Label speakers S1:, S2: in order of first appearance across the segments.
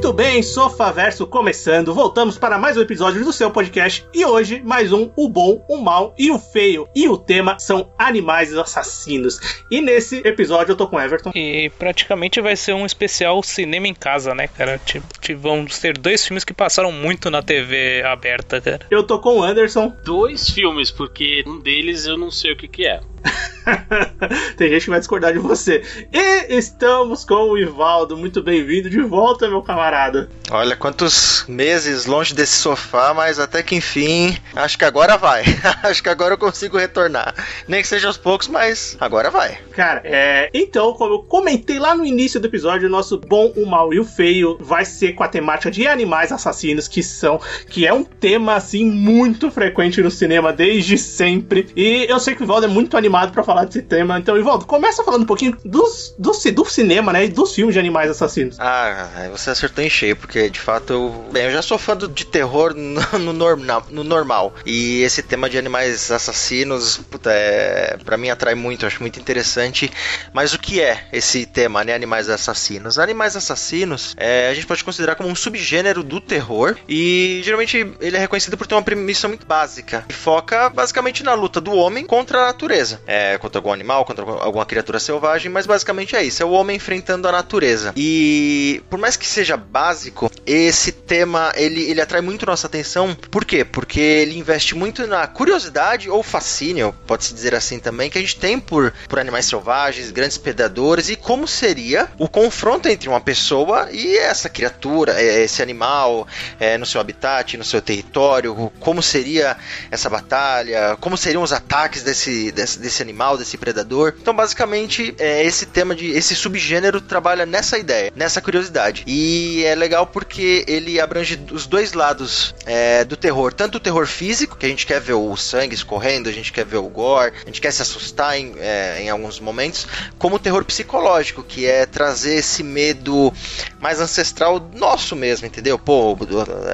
S1: Muito bem, Sofaverso começando. Voltamos para mais um episódio do seu podcast. E hoje, mais um: o bom, o mal e o feio. E o tema são animais assassinos. E nesse episódio eu tô com o Everton.
S2: E praticamente vai ser um especial cinema em casa, né, cara? Tipo, vamos ter dois filmes que passaram muito na TV aberta, cara.
S1: Eu tô com o Anderson.
S3: Dois filmes, porque um deles eu não sei o que, que é.
S1: Tem gente que vai discordar de você. E estamos com o Ivaldo. Muito bem-vindo de volta, meu camarada.
S4: Olha, quantos meses longe desse sofá, mas até que enfim, acho que agora vai. acho que agora eu consigo retornar. Nem que seja aos poucos, mas agora vai.
S1: Cara, é. Então, como eu comentei lá no início do episódio, o nosso bom, o mal e o feio vai ser com a temática de animais assassinos, que são. que é um tema, assim, muito frequente no cinema desde sempre. E eu sei que o Ivaldo é muito animado para falar desse tema. Então, Ivaldo, começa falando um pouquinho dos, do, do cinema, né? E dos filmes de animais assassinos.
S4: Ah, você acertou em cheio, porque de fato eu. Bem, eu já sou fã de terror no, no, no normal. E esse tema de animais assassinos, puta, é, pra mim atrai muito, eu acho muito interessante. Mas o que é esse tema, né? Animais assassinos? Animais assassinos é, a gente pode considerar como um subgênero do terror. E geralmente ele é reconhecido por ter uma premissa muito básica. E foca basicamente na luta do homem contra a natureza. É, contra algum animal, contra alguma criatura selvagem, mas basicamente é isso. É o homem enfrentando a natureza. E por mais que seja básico, esse tema ele, ele atrai muito nossa atenção. Por quê? Porque ele investe muito na curiosidade ou fascínio, pode-se dizer assim também, que a gente tem por, por animais selvagens, grandes predadores e como seria o confronto entre uma pessoa e essa criatura, é, esse animal, é, no seu habitat, no seu território, como seria essa batalha, como seriam os ataques desse, desse, desse animal, desse predador. Então, basicamente, é, esse tema de esse subgênero trabalha nessa ideia, nessa curiosidade. E é legal porque ele abrange os dois lados é, do terror, tanto o terror físico, que a gente quer ver o sangue escorrendo, a gente quer ver o gore, a gente quer se assustar em, é, em alguns momentos, como o terror psicológico, que é trazer esse medo mais ancestral nosso mesmo, entendeu? Pô,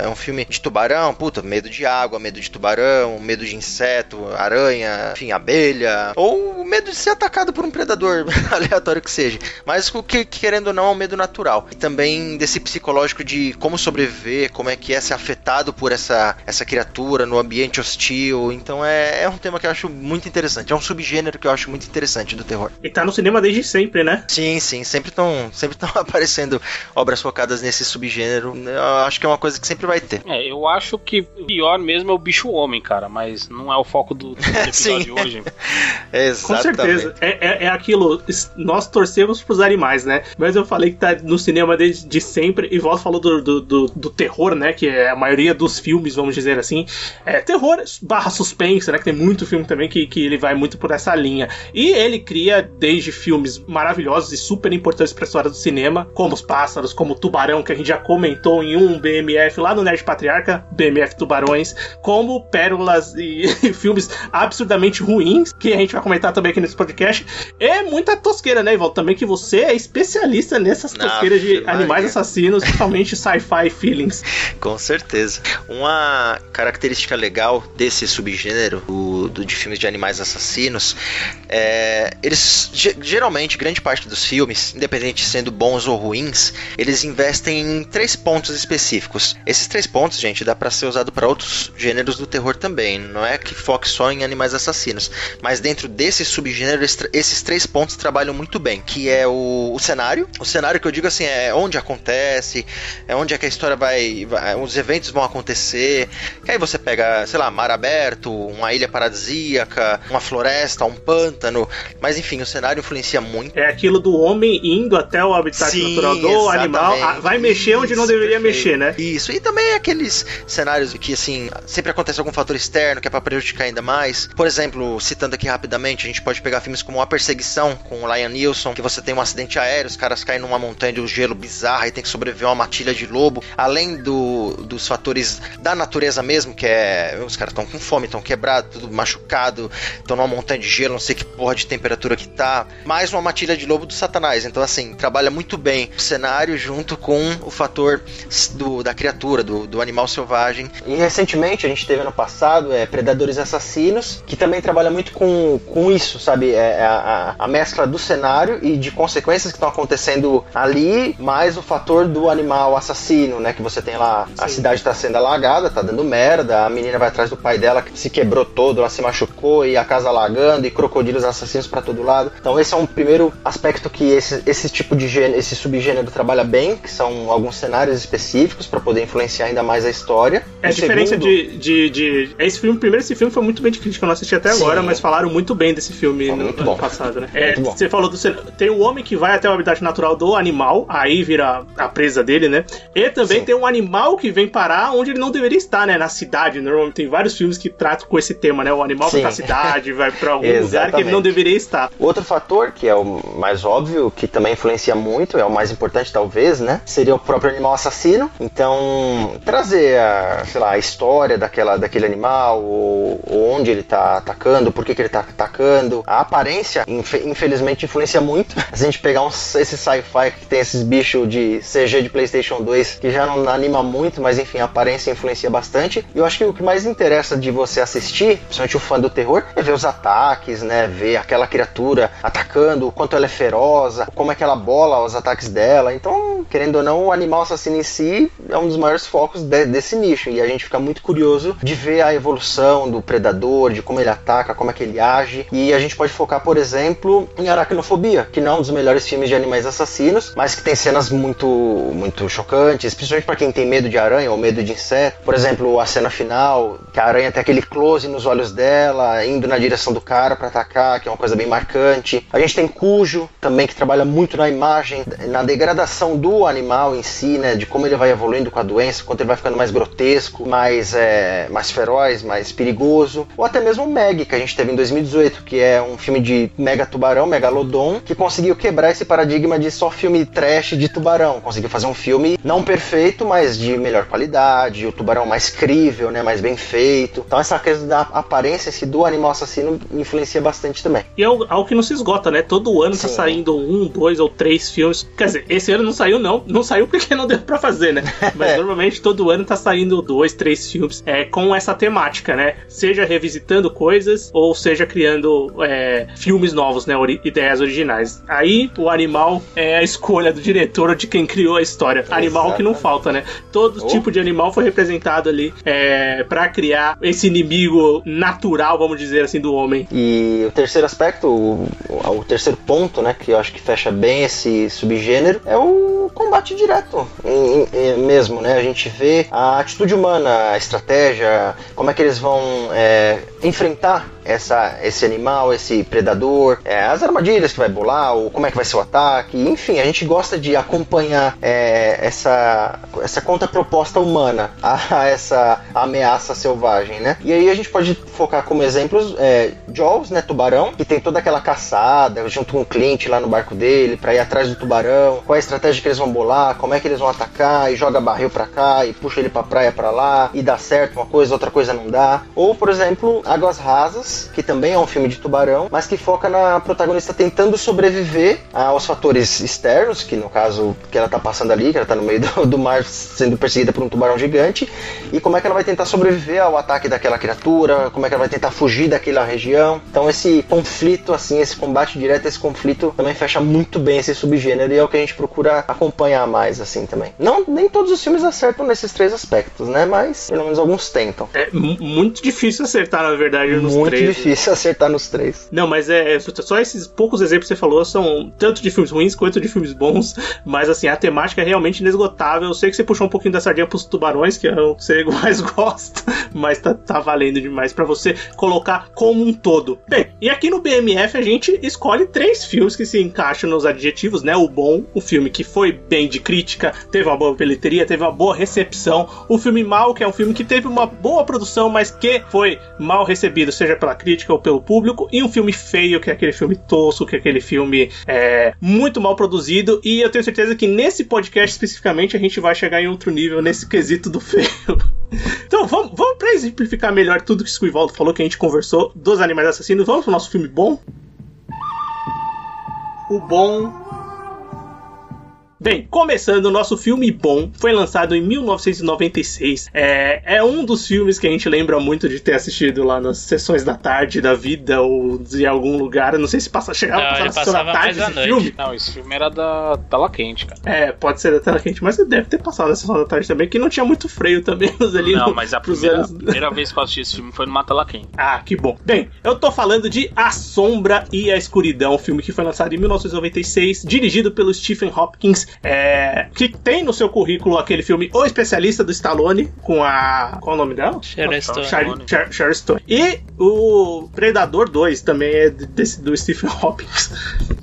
S4: é um filme de tubarão, puta, medo de água, medo de tubarão, medo de inseto, aranha, enfim, abelha, ou o medo de ser atacado por um predador aleatório que seja. Mas o que, querendo ou não, é um medo natural. E também desse psicológico de como sobreviver, como é que é ser afetado por essa, essa criatura no ambiente hostil. Então é, é um tema que eu acho muito interessante. É um subgênero que eu acho muito interessante do terror.
S1: E tá no cinema desde sempre, né?
S4: Sim, sim. Sempre estão sempre aparecendo obras focadas nesse subgênero. Eu acho que é uma coisa que sempre vai ter.
S3: É, eu acho que o pior mesmo é o bicho homem, cara. Mas não é o foco do, do episódio de hoje.
S1: Exatamente. Com certeza. É, é, é, aquilo. Nós torcemos pros animais, né? Mas eu falei que tá no cinema desde de sempre. E Volta falou do, do, do, do, terror, né? Que é a maioria dos filmes, vamos dizer assim. É terror barra suspense, né? Que tem muito filme também que, que ele vai muito por essa linha. E ele cria desde filmes maravilhosos e super importantes pra história do cinema, como Os Pássaros, como Tubarão, que a gente já comentou em um BMF lá no Nerd Patriarca, BMF Tubarões, como Pérolas e, e filmes absurdamente ruins, que a gente vai comentar também aqui nesse podcast. É muita tosqueira, né, Ivaldo? Também que você é especialista nessas tosqueiras de Maria. animais assassinos, totalmente sci-fi feelings.
S4: Com certeza. Uma característica legal desse subgênero do, do, de filmes de animais assassinos é eles geralmente grande parte dos filmes, independente sendo bons ou ruins, eles investem em três pontos específicos. Esses três pontos, gente, dá para ser usado para outros gêneros do terror também. Não é que foque só em animais assassinos, mas dentro desse subgênero esses três pontos trabalham muito bem, que é o, o cenário. O cenário que eu digo assim é onde acontece, é onde é que a história vai, vai os eventos vão acontecer. Que aí você pega, sei lá, mar aberto, uma ilha
S5: paradisíaca, uma floresta, um pântano. Mas enfim, o cenário influencia muito.
S1: É aquilo do homem indo até o habitat Sim, natural do animal. Vai mexer onde não deveria perfeito. mexer, né?
S5: Isso. E também aqueles cenários que, assim, sempre acontece algum fator externo que é pra prejudicar ainda mais. Por exemplo, citando aqui rapidamente, a gente pode pegar filmes como A Perseguição, com o Lion Neeson, que você tem um acidente aéreo, os caras caem numa montanha de gelo bizarra e tem que sobreviver a uma matilha de lobo. Além do, dos fatores da natureza mesmo, que é. Os caras estão com fome, estão quebrados, tudo machucado, estão numa montanha de gelo, não sei que porra de temperatura que tá. Mais uma matilha de lobo do Satanás. Então, assim, trabalha muito bem o cenário junto com o fator do, da criatura, do, do animal selvagem.
S4: E recentemente, a gente teve ano passado, é Predadores Assassinos, que também trabalha muito com, com isso, sabe? É, é a, a, mescla do cenário e de consequências que estão acontecendo ali, mais o fator do animal assassino, né? Que você tem lá, Sim. a cidade está sendo alagada, tá dando merda, a menina vai atrás do pai dela que se quebrou todo, ela se machucou e a casa alagando e crocodilos assassinos para todo lado. Então esse é um primeiro aspecto que esse, esse tipo de gênero, esse subgênero trabalha bem, que são alguns cenários específicos para poder influenciar ainda mais a história.
S1: É a diferença segundo... de, de, de, Esse filme, primeiro, esse filme foi muito bem de crítica, eu não assisti até Sim. agora, mas falaram muito bem desse filme no ano bom. passado, né? É, você falou do. Tem o homem que vai até o habitat natural do animal, aí vira a presa dele, né? E também Sim. tem um animal que vem parar onde ele não deveria estar, né? Na cidade. Normalmente tem vários filmes que tratam com esse tema, né? O animal Sim. vai pra cidade, vai pra algum lugar que ele não deveria estar.
S4: Outro fator, que é o mais óbvio, que também influencia muito, é o mais importante talvez, né? Seria o próprio animal assassino. Então, trazer a, sei lá, a história daquela, daquele animal, ou, ou onde ele tá atacando, por que, que ele tá atacando. A aparência, infelizmente, influencia muito. Se a gente pegar uns, esse sci-fi que tem esses bichos de CG de PlayStation 2 que já não anima muito, mas enfim, a aparência influencia bastante. E eu acho que o que mais interessa de você assistir, principalmente o fã do terror, é ver os ataques, né? Ver aquela criatura atacando, o quanto ela é feroz, como é que ela bola os ataques dela. Então, querendo ou não, o animal assassino em si é um dos maiores focos de, desse nicho. E a gente fica muito curioso de ver a evolução do predador, de como ele ataca, como é que ele age. E a gente pode focar, por exemplo, em Aracnofobia, que não é um dos melhores filmes de animais assassinos, mas que tem cenas muito, muito chocantes, principalmente para quem tem medo de aranha ou medo de inseto. Por exemplo, a cena final, que a aranha tem aquele close nos olhos dela, indo na direção do cara para atacar, que é uma coisa bem marcante. A gente tem Cujo, também que trabalha muito na imagem, na degradação do animal em si, né, de como ele vai evoluindo com a doença, quanto ele vai ficando mais grotesco, mais, é, mais feroz, mais perigoso. Ou até mesmo Meg, que a gente teve em 2018, que é um filme de mega tubarão, megalodon, que conseguiu quebrar esse paradigma de só filme trash de tubarão. Conseguiu fazer um filme não perfeito, mas de melhor qualidade, o tubarão mais crível, né, mais bem feito. Então essa questão da aparência esse do animal assassino influencia bastante também.
S1: E é algo, que não se esgota, né? Todo ano tá Sim. tá saindo um, dois ou três filmes. Quer dizer, esse ano não saiu não, não saiu porque não deu para fazer, né? Mas normalmente todo ano tá saindo dois, três filmes é, com essa temática, né? Seja revisitando coisas ou seja criando é, filmes novos, né? Ori ideias originais. Aí o animal é a escolha do diretor ou de quem criou a história. Animal que não falta, né? Todo oh. tipo de animal foi representado ali é, para criar esse inimigo natural, vamos dizer assim, do homem.
S4: E o terceiro aspecto, o, o terceiro ponto, né, que eu acho que fecha bem esse subgênero, é o combate direto em, em, mesmo, né? A gente vê a atitude humana, a estratégia, como é que eles vão é, enfrentar essa, esse animal, esse predador, é, as armadilhas que vai bolar, ou como é que vai ser o ataque, enfim, a gente gosta de acompanhar é, essa, essa contraproposta humana a, essa ameaça selvagem, né? E aí a gente pode focar como exemplos é, Jaws, né, tubarão, que tem toda aquela caçada junto com o Clint lá no barco dele para ir atrás do tubarão, qual é a estratégia que eles vão bolar, como é que eles vão atacar e joga barril para cá e puxa ele para praia para lá e dá certo uma coisa, outra coisa não dá. Ou, por exemplo, Águas Rasas, que também é um filme de tubarão, mas que foca na protagonista tentando sobreviver aos fatores externos, que no caso que ela tá passando ali, que ela tá no meio do, do mar sendo perseguida por um tubarão gigante, e como é que ela vai tentar sobreviver ao ataque daquela criatura, como é que ela vai tentar fugir daquela região. Então esse conflito, assim, esse combate direto, esse conflito também fecha muito bem esse subgênero e é o que a gente procura acompanhar mais, assim, também. Não, nem todos os filmes acertam nesses três aspectos, né? Mas pelo menos alguns tentam.
S1: É muito difícil acertar, na verdade, nos muito três
S4: difícil acertar nos três.
S1: Não, mas é. Só esses poucos exemplos que você falou são tanto de filmes ruins quanto de filmes bons. Mas assim, a temática é realmente inesgotável. Eu sei que você puxou um pouquinho da sardinha pros tubarões, que é o que você mais gosta. Mas tá, tá valendo demais para você colocar como um todo. Bem, e aqui no BMF a gente escolhe três filmes que se encaixam nos adjetivos, né? O bom, o filme que foi bem de crítica, teve uma boa bilheteria, teve uma boa recepção. O filme mal, que é um filme que teve uma boa produção, mas que foi mal recebido, seja pela crítica ou pelo público. E um filme feio, que é aquele filme tosco, que é aquele filme é, muito mal produzido. E eu tenho certeza que nesse podcast especificamente a gente vai chegar em outro nível nesse quesito do feio. Então, vamos, vamos para exemplificar melhor tudo que o Ivaldo falou, que a gente conversou dos animais assassinos. Vamos pro nosso filme bom? O bom Bem, começando, o nosso filme bom foi lançado em 1996. É, é um dos filmes que a gente lembra muito de ter assistido lá nas sessões da tarde da vida ou de algum lugar. Eu não sei se passa, chegava não, a passar na sessão da tarde esse filme.
S3: Não, esse filme era da tela quente, cara.
S1: É, pode ser da tela quente, mas deve ter passado na sessão da tarde também, que não tinha muito freio também ali.
S3: Não, no, mas a primeira, anos... primeira vez que eu assisti esse filme foi numa tela quente.
S1: Ah, que bom. Bem, eu tô falando de A Sombra e a Escuridão, um filme que foi lançado em 1996, dirigido pelo Stephen Hopkins é, que tem no seu currículo aquele filme O Especialista do Stallone, com a. Qual é o nome dela?
S2: Sharon Stone.
S1: Sharon Stone. E o Predador 2 também é desse, do Stephen Hopkins.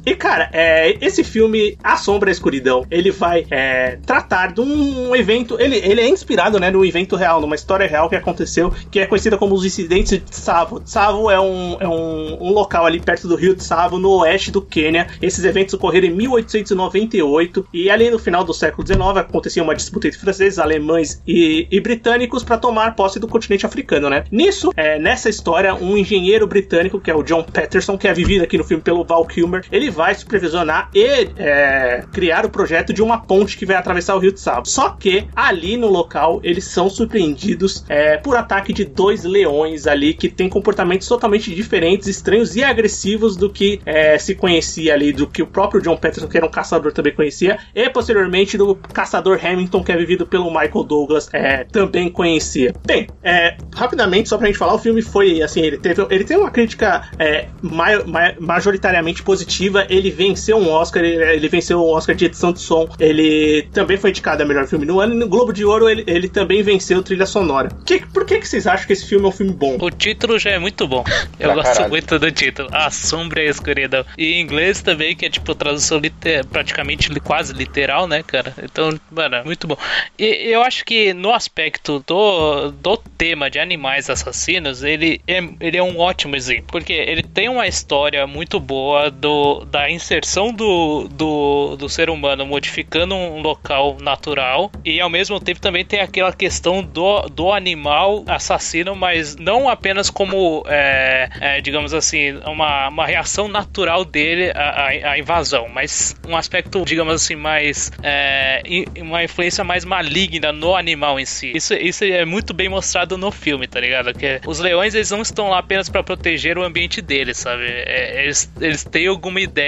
S1: E, cara, é, esse filme, A Sombra e a Escuridão, ele vai é, tratar de um evento. Ele, ele é inspirado né, num evento real, numa história real que aconteceu, que é conhecida como os incidentes de Tsavo. Tsavo é um, é um, um local ali perto do rio Tsavo, no oeste do Quênia. Esses eventos ocorreram em 1898 e ali no final do século XIX acontecia uma disputa entre franceses, alemães e, e britânicos para tomar posse do continente africano, né? Nisso, é, nessa história, um engenheiro britânico, que é o John Patterson, que é vivido aqui no filme pelo Val Kilmer, ele vai supervisionar e é, criar o projeto de uma ponte que vai atravessar o rio Tsavo. Só que ali no local eles são surpreendidos é, por ataque de dois leões ali que têm comportamentos totalmente diferentes, estranhos e agressivos do que é, se conhecia ali, do que o próprio John Patterson, que era um caçador, também conhecia, e posteriormente do caçador Hamilton, que é vivido pelo Michael Douglas, é, também conhecia. Bem, é, rapidamente, só pra gente falar, o filme foi assim, ele teve, ele teve uma crítica é, ma ma majoritariamente positiva, ele venceu um Oscar, ele, ele, venceu um Oscar de edição de som, ele também foi indicado a melhor filme no ano, e no Globo de Ouro ele, ele também venceu trilha sonora. Que, por que, que vocês acham que esse filme é um filme bom?
S2: O título já é muito bom. Eu pra gosto caralho. muito do título, A Sombra e a Escuridão. E em inglês também, que é tipo tradução liter, praticamente quase literal, né, cara? Então, mano, muito bom. E eu acho que no aspecto do, do tema de animais assassinos, ele é, ele é um ótimo exemplo. Porque ele tem uma história muito boa do, da inserção do, do, do ser humano modificando um local natural. E ao mesmo tempo também tem aquela questão do, do animal assassino, mas não apenas como, é, é, digamos assim, uma, uma reação natural dele à, à, invasão, mas um aspecto, digamos assim, mais. É, uma influência mais maligna no animal em si. Isso, isso é muito bem mostrado no filme, tá ligado? Que os leões eles não estão lá apenas para proteger o ambiente deles, sabe? É, eles, eles têm alguma ideia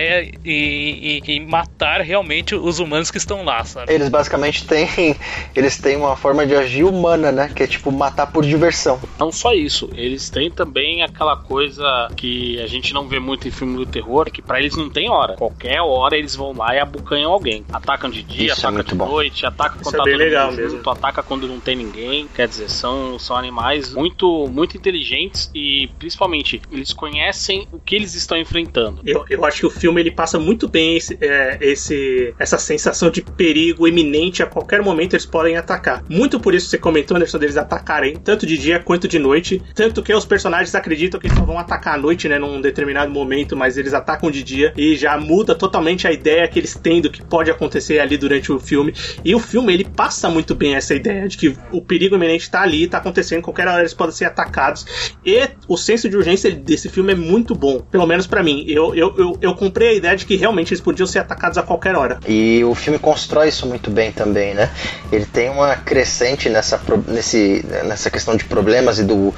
S2: em, em, em, matar realmente os humanos que estão lá, sabe?
S4: Eles basicamente têm eles têm uma forma de agir humana, né? Que é tipo matar por diversão.
S3: Não só isso, eles têm também aquela coisa que a gente não vê muito em filme do terror, que para eles não tem hora. Qualquer hora eles vão lá e abucanham alguém. Atacam de dia, isso é atacam é de bom. noite, ataca quando Isso tá é bem legal junto, mesmo. ataca quando não tem ninguém. Quer dizer, são, são animais muito, muito inteligentes e principalmente eles conhecem o que eles estão enfrentando.
S1: Eu, eu acho que o filme ele passa muito bem esse, é, esse, essa sensação de perigo iminente a qualquer momento eles podem atacar. Muito por isso você comentou, Anderson, deles atacarem tanto de dia quanto de noite. Tanto que os personagens acreditam que eles só vão atacar à noite, né? Num determinado momento, mas eles atacam de dia e já muda totalmente a ideia que eles têm do que pode acontecer ali durante o filme. E o filme ele passa muito bem essa ideia de que o perigo iminente está ali, está acontecendo, qualquer hora eles podem ser atacados. E o senso de urgência desse filme é muito muito bom, pelo menos para mim. Eu, eu, eu, eu, comprei a ideia de que realmente eles podiam ser atacados a qualquer hora.
S4: E o filme constrói isso muito bem também, né? Ele tem uma crescente nessa, nesse, nessa questão de problemas e do,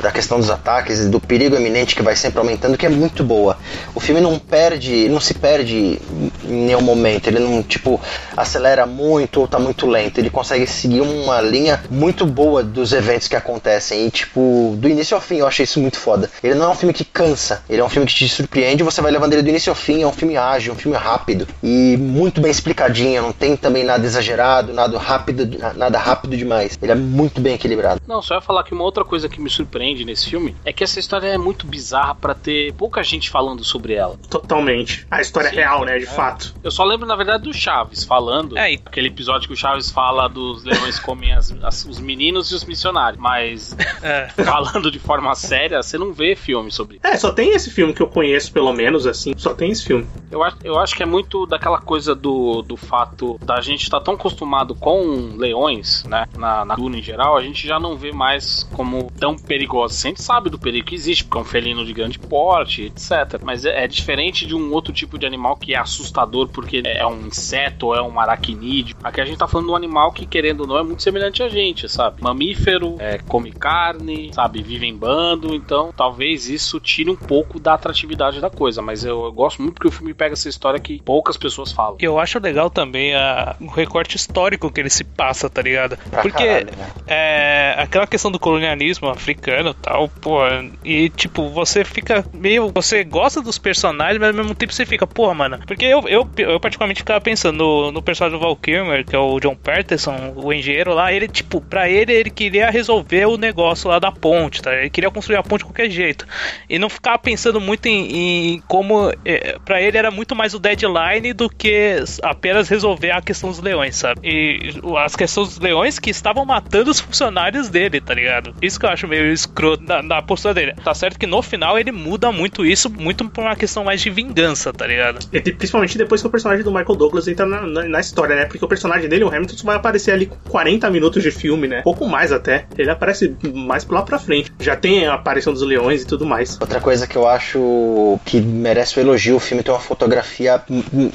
S4: da questão dos ataques e do perigo eminente que vai sempre aumentando, que é muito boa. O filme não perde, não se perde em nenhum momento. Ele não, tipo, acelera muito ou tá muito lento. Ele consegue seguir uma linha muito boa dos eventos que acontecem. E, tipo, do início ao fim, eu achei isso muito foda. Ele não é um filme que cansa, ele é um filme que te surpreende, você vai levando ele do início ao fim, é um filme ágil, um filme rápido e muito bem explicadinho, não tem também nada exagerado, nada rápido, nada rápido demais. Ele é muito bem equilibrado.
S3: Não, só ia falar que uma outra coisa que me surpreende nesse filme é que essa história é muito bizarra para ter pouca gente falando sobre ela.
S1: Totalmente. A história é Sim, real, né, de é. fato.
S3: Eu só lembro, na verdade, do Chaves falando. É, aquele episódio que o Chaves fala dos leões comem as, as, os meninos e os missionários. Mas é. falando de forma séria, você não vê filme sobre
S1: isso. É, só tem esse filme que eu conheço, pelo menos, assim. Só tem esse filme.
S3: Eu acho, eu acho que é muito daquela coisa do, do fato da gente estar tá tão acostumado com leões, né? Na, na Duna em geral, a gente já não vê mais como tão perigoso. A gente sabe do perigo que existe, porque é um felino de grande porte, etc. Mas é, é diferente de um outro tipo de animal que é assustador porque é um inseto é um aracnídeo. Aqui a gente tá falando de um animal que, querendo ou não, é muito semelhante a gente, sabe? Mamífero, é, come carne, sabe? Vive em bando, então talvez isso tire um pouco da atratividade da coisa. Mas eu, eu gosto muito que o filme pega essa história que poucas pessoas falam.
S2: Eu acho legal também a, o recorte histórico que ele se passa, tá ligado? Porque caralho, né? é, aquela questão do colonialismo africano tal, pô, e tipo, você fica meio. Você gosta dos personagens, mas ao mesmo tempo você fica, pô, mano. Porque eu, eu, eu particularmente ficava pensando no, no personagem do Val Kilmer, que é o John Patterson, o engenheiro lá, ele, tipo, pra ele, ele queria resolver o negócio lá da ponte, tá? Ele queria construir a ponte de qualquer jeito. E não ficava pensando muito em, em como. Pra ele era muito mais o deadline do que apenas resolver a questão dos leões, sabe? E as questões dos leões que estavam matando os funcionários dele, tá ligado? Isso que eu acho meio escroto na, na postura dele. Tá certo que no final ele muda muito isso, muito por uma questão mais de vingança, tá ligado?
S1: E, principalmente depois que o personagem do Michael Douglas entra na, na, na, história, né? Porque o personagem dele, o Hamilton, vai aparecer ali com 40 minutos de filme, né? Pouco mais até. Ele aparece mais lá pra frente. Já tem a aparição dos leões e tudo mais.
S4: Outra coisa que eu acho que merece o elogio, o filme tem uma fotografia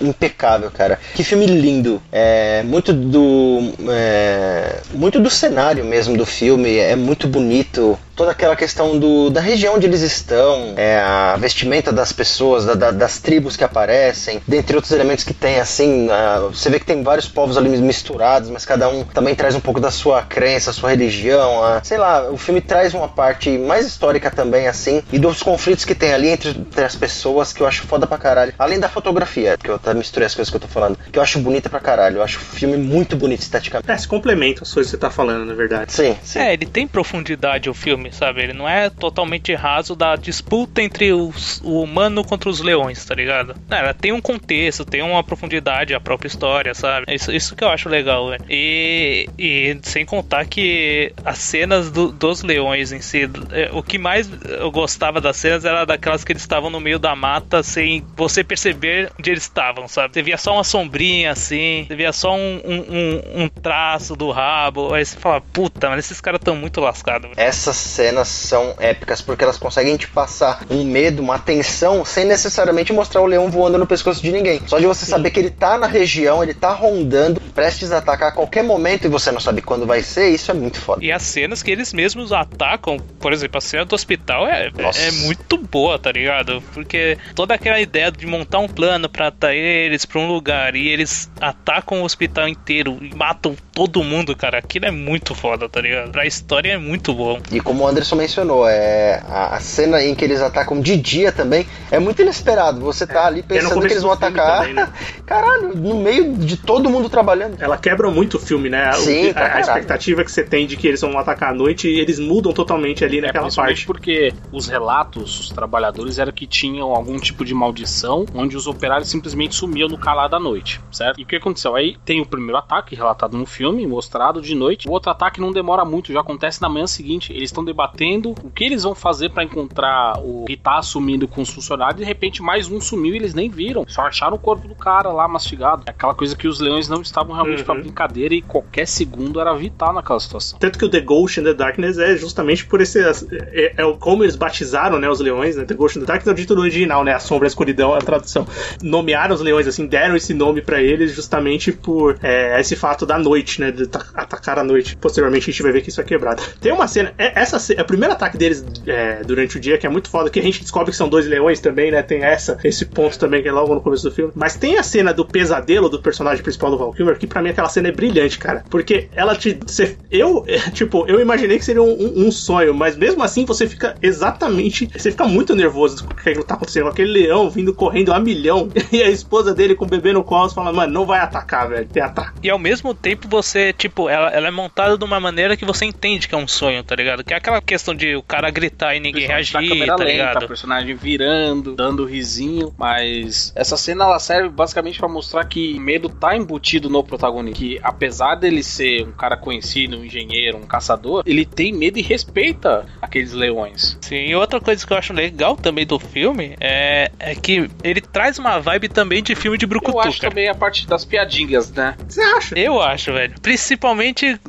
S4: impecável, cara. Que filme lindo. É muito do. É, muito do cenário mesmo do filme. É muito bonito toda aquela questão do, da região onde eles estão, é, a vestimenta das pessoas, da, da, das tribos que aparecem, dentre outros elementos que tem, assim, uh, você vê que tem vários povos ali misturados, mas cada um também traz um pouco da sua crença, sua religião, uh, sei lá, o filme traz uma parte mais histórica também, assim, e dos conflitos que tem ali entre, entre as pessoas, que eu acho foda pra caralho. Além da fotografia, que eu até misturei as coisas que eu tô falando, que eu acho bonita pra caralho, eu acho o filme muito bonito esteticamente.
S1: É, se complementa as coisas que você tá falando, na verdade.
S4: Sim, sim.
S2: É, ele tem profundidade o filme filme, sabe? Ele não é totalmente raso da disputa entre os, o humano contra os leões, tá ligado? Ela tem um contexto, tem uma profundidade, a própria história, sabe? Isso, isso que eu acho legal, velho. E, e sem contar que as cenas do, dos leões em si, é, o que mais eu gostava das cenas era daquelas que eles estavam no meio da mata sem você perceber onde eles estavam, sabe? Você via só uma sombrinha assim, você via só um, um, um traço do rabo, aí você fala, puta, mas esses caras estão muito lascados.
S4: Essas cenas são épicas porque elas conseguem te passar um medo, uma tensão, sem necessariamente mostrar o leão voando no pescoço de ninguém. Só de você Sim. saber que ele tá na região, ele tá rondando, prestes a atacar a qualquer momento e você não sabe quando vai ser, isso é muito foda.
S2: E as cenas que eles mesmos atacam, por exemplo, a cena do hospital é, é muito boa, tá ligado? Porque toda aquela ideia de montar um plano para atrair eles pra um lugar e eles atacam o hospital inteiro e matam todo mundo, cara, aquilo é muito foda, tá ligado? Pra história é muito bom.
S4: E como o Anderson mencionou, é a, a, cena em que eles atacam de dia também é muito inesperado. Você tá é, ali pensando que eles vão atacar. Também, né? Caralho, no meio de todo mundo trabalhando.
S1: Ela quebra muito o filme, né?
S4: Sim,
S1: o, a, a, expectativa que você tem de que eles vão atacar à noite e eles mudam totalmente ali é, naquela é, parte.
S3: Porque os relatos, os trabalhadores, eram que tinham algum tipo de maldição onde os operários simplesmente sumiam no calar da noite, certo? E o que aconteceu? Aí tem o primeiro ataque relatado no filme filme mostrado de noite. O outro ataque não demora muito, já acontece na manhã seguinte. Eles estão debatendo o que eles vão fazer para encontrar o que tá sumindo com os funcionários. De repente, mais um sumiu e eles nem viram. Só acharam o corpo do cara lá mastigado. É aquela coisa que os leões não estavam realmente uhum. pra brincadeira e qualquer segundo era vital naquela situação.
S1: Tanto que o The Ghost in the Darkness é justamente por esse. É, é como eles batizaram né, os leões, né? The Ghost in the Darkness é o título original, né? A Sombra, a Escuridão, a tradução. Nomearam os leões, assim, deram esse nome para eles justamente por é, esse fato da noite, né? De atacar a noite. Posteriormente a gente vai ver que isso é quebrado. Tem uma cena. É, essa é o primeiro ataque deles é, durante o dia, que é muito foda, que a gente descobre que são dois leões também, né? Tem essa, esse ponto também que é logo no começo do filme. Mas tem a cena do pesadelo do personagem principal do Val Kilmer, que pra mim aquela cena é brilhante, cara. Porque ela te. Cê, eu, tipo, eu imaginei que seria um, um, um, sonho, mas mesmo assim você fica exatamente. Você fica muito nervoso com o que tá acontecendo. Aquele leão vindo correndo a milhão e a esposa dele com o bebê no colo falando, mano, não vai atacar, velho. Tem ataque.
S2: E ao mesmo tempo você, tipo, ela, ela é montada de uma maneira que você entende que é um sonho, tá ligado? Que é aquela questão de o cara gritar e ninguém reagir, tá lenta, ligado?
S3: O personagem virando, dando risinho, mas essa cena ela serve basicamente para mostrar que medo tá embutido no protagonista, que apesar dele ser um cara conhecido, um engenheiro, um caçador, ele tem medo e respeita aqueles leões.
S2: Sim, e outra coisa que eu acho legal também do filme é, é que ele traz uma vibe também de filme de brucutu. Eu
S3: acho também a parte das piadinhas, né?
S2: Você acha? Eu acho, velho. Principalmente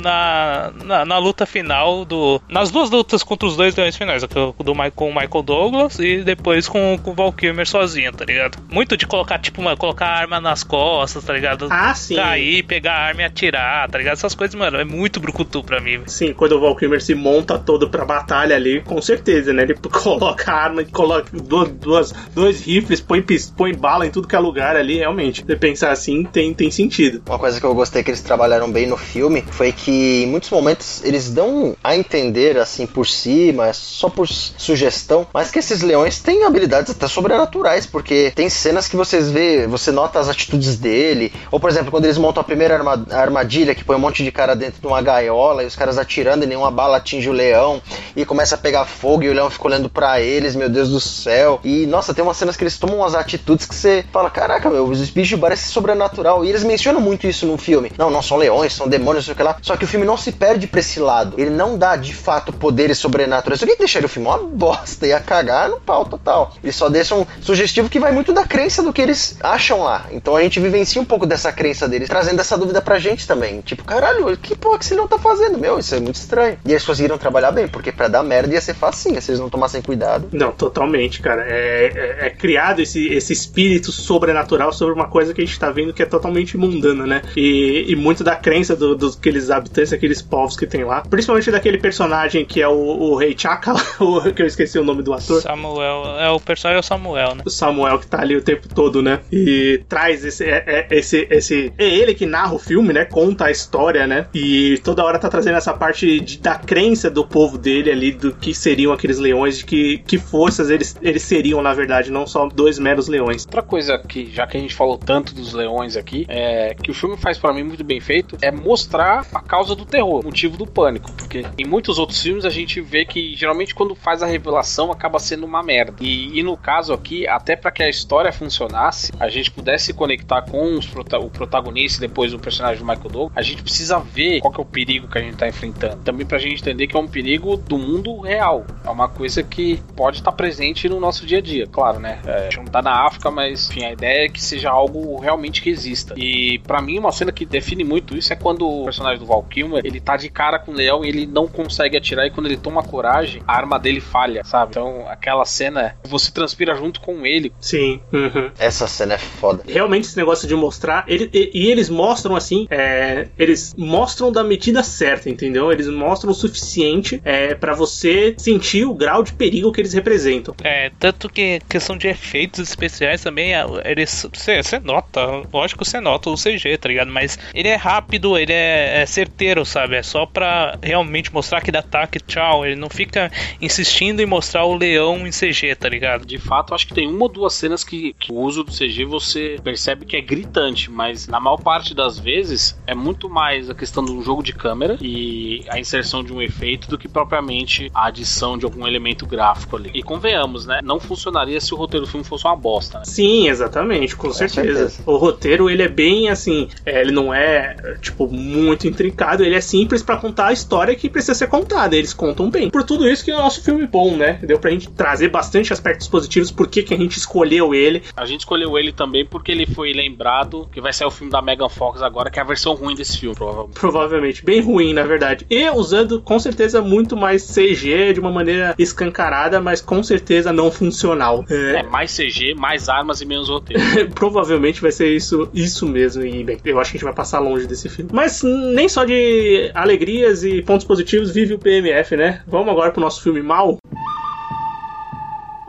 S2: na, na, na luta final do... Nas duas lutas contra os dois leões finais, do, do com o Michael Douglas e depois com, com o Val Kilmer sozinho, tá ligado? Muito de colocar, tipo, uma, colocar a arma nas costas, tá ligado?
S1: Ah, sim.
S2: Cair, pegar a arma e atirar, tá ligado? Essas coisas, mano, é muito brucutu pra mim.
S1: Sim, quando o Val Kilmer se monta todo pra batalha ali, com certeza, né? Ele coloca a arma, coloca duas, duas, dois rifles, põe, põe bala em tudo que é lugar ali, realmente. Você pensar assim, tem, tem sentido.
S4: Uma coisa que eu gostei que eles trabalharam bem no filme foi que em muitos momentos eles dão a entender, assim, por cima, só por sugestão, mas que esses leões têm habilidades até sobrenaturais, porque tem cenas que vocês vê, você nota as atitudes dele, ou por exemplo, quando eles montam a primeira armadilha, que põe um monte de cara dentro de uma gaiola e os caras atirando e nenhuma bala atinge o leão e começa a pegar fogo e o leão fica olhando para eles, meu Deus do céu. E nossa, tem umas cenas que eles tomam umas atitudes que você fala: caraca, meu, os bichos parecem sobrenatural. E eles mencionam muito isso no filme. Não, não são leões, são demônios, não sei o que lá. Só que o filme não se perde pra esse lado. Ele não dá de fato poderes sobrenaturais. O que deixaria o filme uma bosta, ia cagar no pau total. Eles só deixam sugestivo que vai muito da crença do que eles acham lá. Então a gente vivencia um pouco dessa crença deles, trazendo essa dúvida pra gente também. Tipo, caralho, que porra que esse leão tá fazendo? Meu, isso é muito estranho. E eles conseguiram trabalhar bem, porque para dar merda ia ser facinho se eles não tomassem cuidado.
S1: Não, totalmente, cara. É, é, é, criado esse, esse espírito sobrenatural sobre uma coisa que a gente tá vendo que é totalmente mundana, né? E, e muito da crença do, dos aqueles habitantes, aqueles povos que tem lá. Principalmente daquele personagem que é o, o Rei Chaka, que eu esqueci o nome do ator.
S2: Samuel. É o personagem é o Samuel, né?
S1: O Samuel que tá ali o tempo todo, né? E traz esse. É, é, esse, esse é ele que narra o filme, né? Conta a história, né? E toda hora tá trazendo essa parte de, da crença do povo dele ali, do que seriam aqueles leões, de que, que forças eles, eles seriam, na verdade, não só dois meros leões.
S3: Outra coisa que, já que a gente falou tanto dos leões aqui, é que o filme faz para mim muito bem feito, é mostrar a causa do terror, o motivo do pânico. Porque em muitos outros filmes a gente vê que geralmente quando faz a revelação acaba sendo uma merda. E, e no caso aqui, até para que a história funcionasse, a gente pudesse conectar com os, o protagonista e depois o personagem do Michael Douglas, a gente precisa ver qual é o perigo que a gente tá enfrentando. Também pra gente entender que é um perigo do mundo real. É uma coisa que pode estar presente no nosso dia a dia, claro, né? É, a gente não tá na África, mas enfim, a ideia é que seja algo realmente que exista. E para mim, uma cena que define muito isso é quando o personagem do Val Kilmer, ele tá de cara com o leão e ele não consegue atirar e quando ele toma coragem, a arma dele falha, sabe? Então, aquela cena, você transpira junto com ele.
S1: Sim. Uhum.
S4: Essa cena é foda.
S1: Realmente esse negócio de mostrar, ele, e, e eles mostram assim, é, eles mostram da medida certa, entendeu? Eles mostram o suficiente é, para você sentir o grau de perigo que eles representam.
S2: É, tanto que questão de efeitos especiais também, é, eles. Você nota, lógico você nota o CG, tá ligado? Mas ele é rápido, ele é, é certeiro, sabe? É só pra realmente mostrar que dá ataque, tchau. Ele não fica insistindo em mostrar o leão em CG, tá ligado?
S3: De fato, acho que tem uma ou duas cenas que, que o uso do CG você percebe que é gritante, mas na maior parte das vezes é muito mais a questão um jogo de câmera e a inserção de um efeito do que propriamente a adição de algum elemento gráfico ali. E convenhamos, né? Não funcionaria se o roteiro do filme fosse uma bosta, né?
S1: Sim, exatamente, com, com certeza. certeza. O roteiro, ele é bem assim, é, ele não é é, tipo, muito intrincado, ele é simples para contar a história que precisa ser contada. Eles contam bem. Por tudo isso que é o nosso filme bom, né? Deu pra gente trazer bastante aspectos positivos, por que, que a gente escolheu ele.
S3: A gente escolheu ele também porque ele foi lembrado que vai ser o filme da Megan Fox agora, que é a versão ruim desse filme, provavelmente.
S1: Provavelmente, bem ruim, na verdade. E usando com certeza muito mais CG de uma maneira escancarada, mas com certeza não funcional.
S3: É, é mais CG, mais armas e menos roteiro.
S1: Provavelmente vai ser isso, isso mesmo. E bem, eu acho que a gente vai passar longe desse filme. Mas nem só de alegrias e pontos positivos vive o PMF, né? Vamos agora pro nosso filme mal.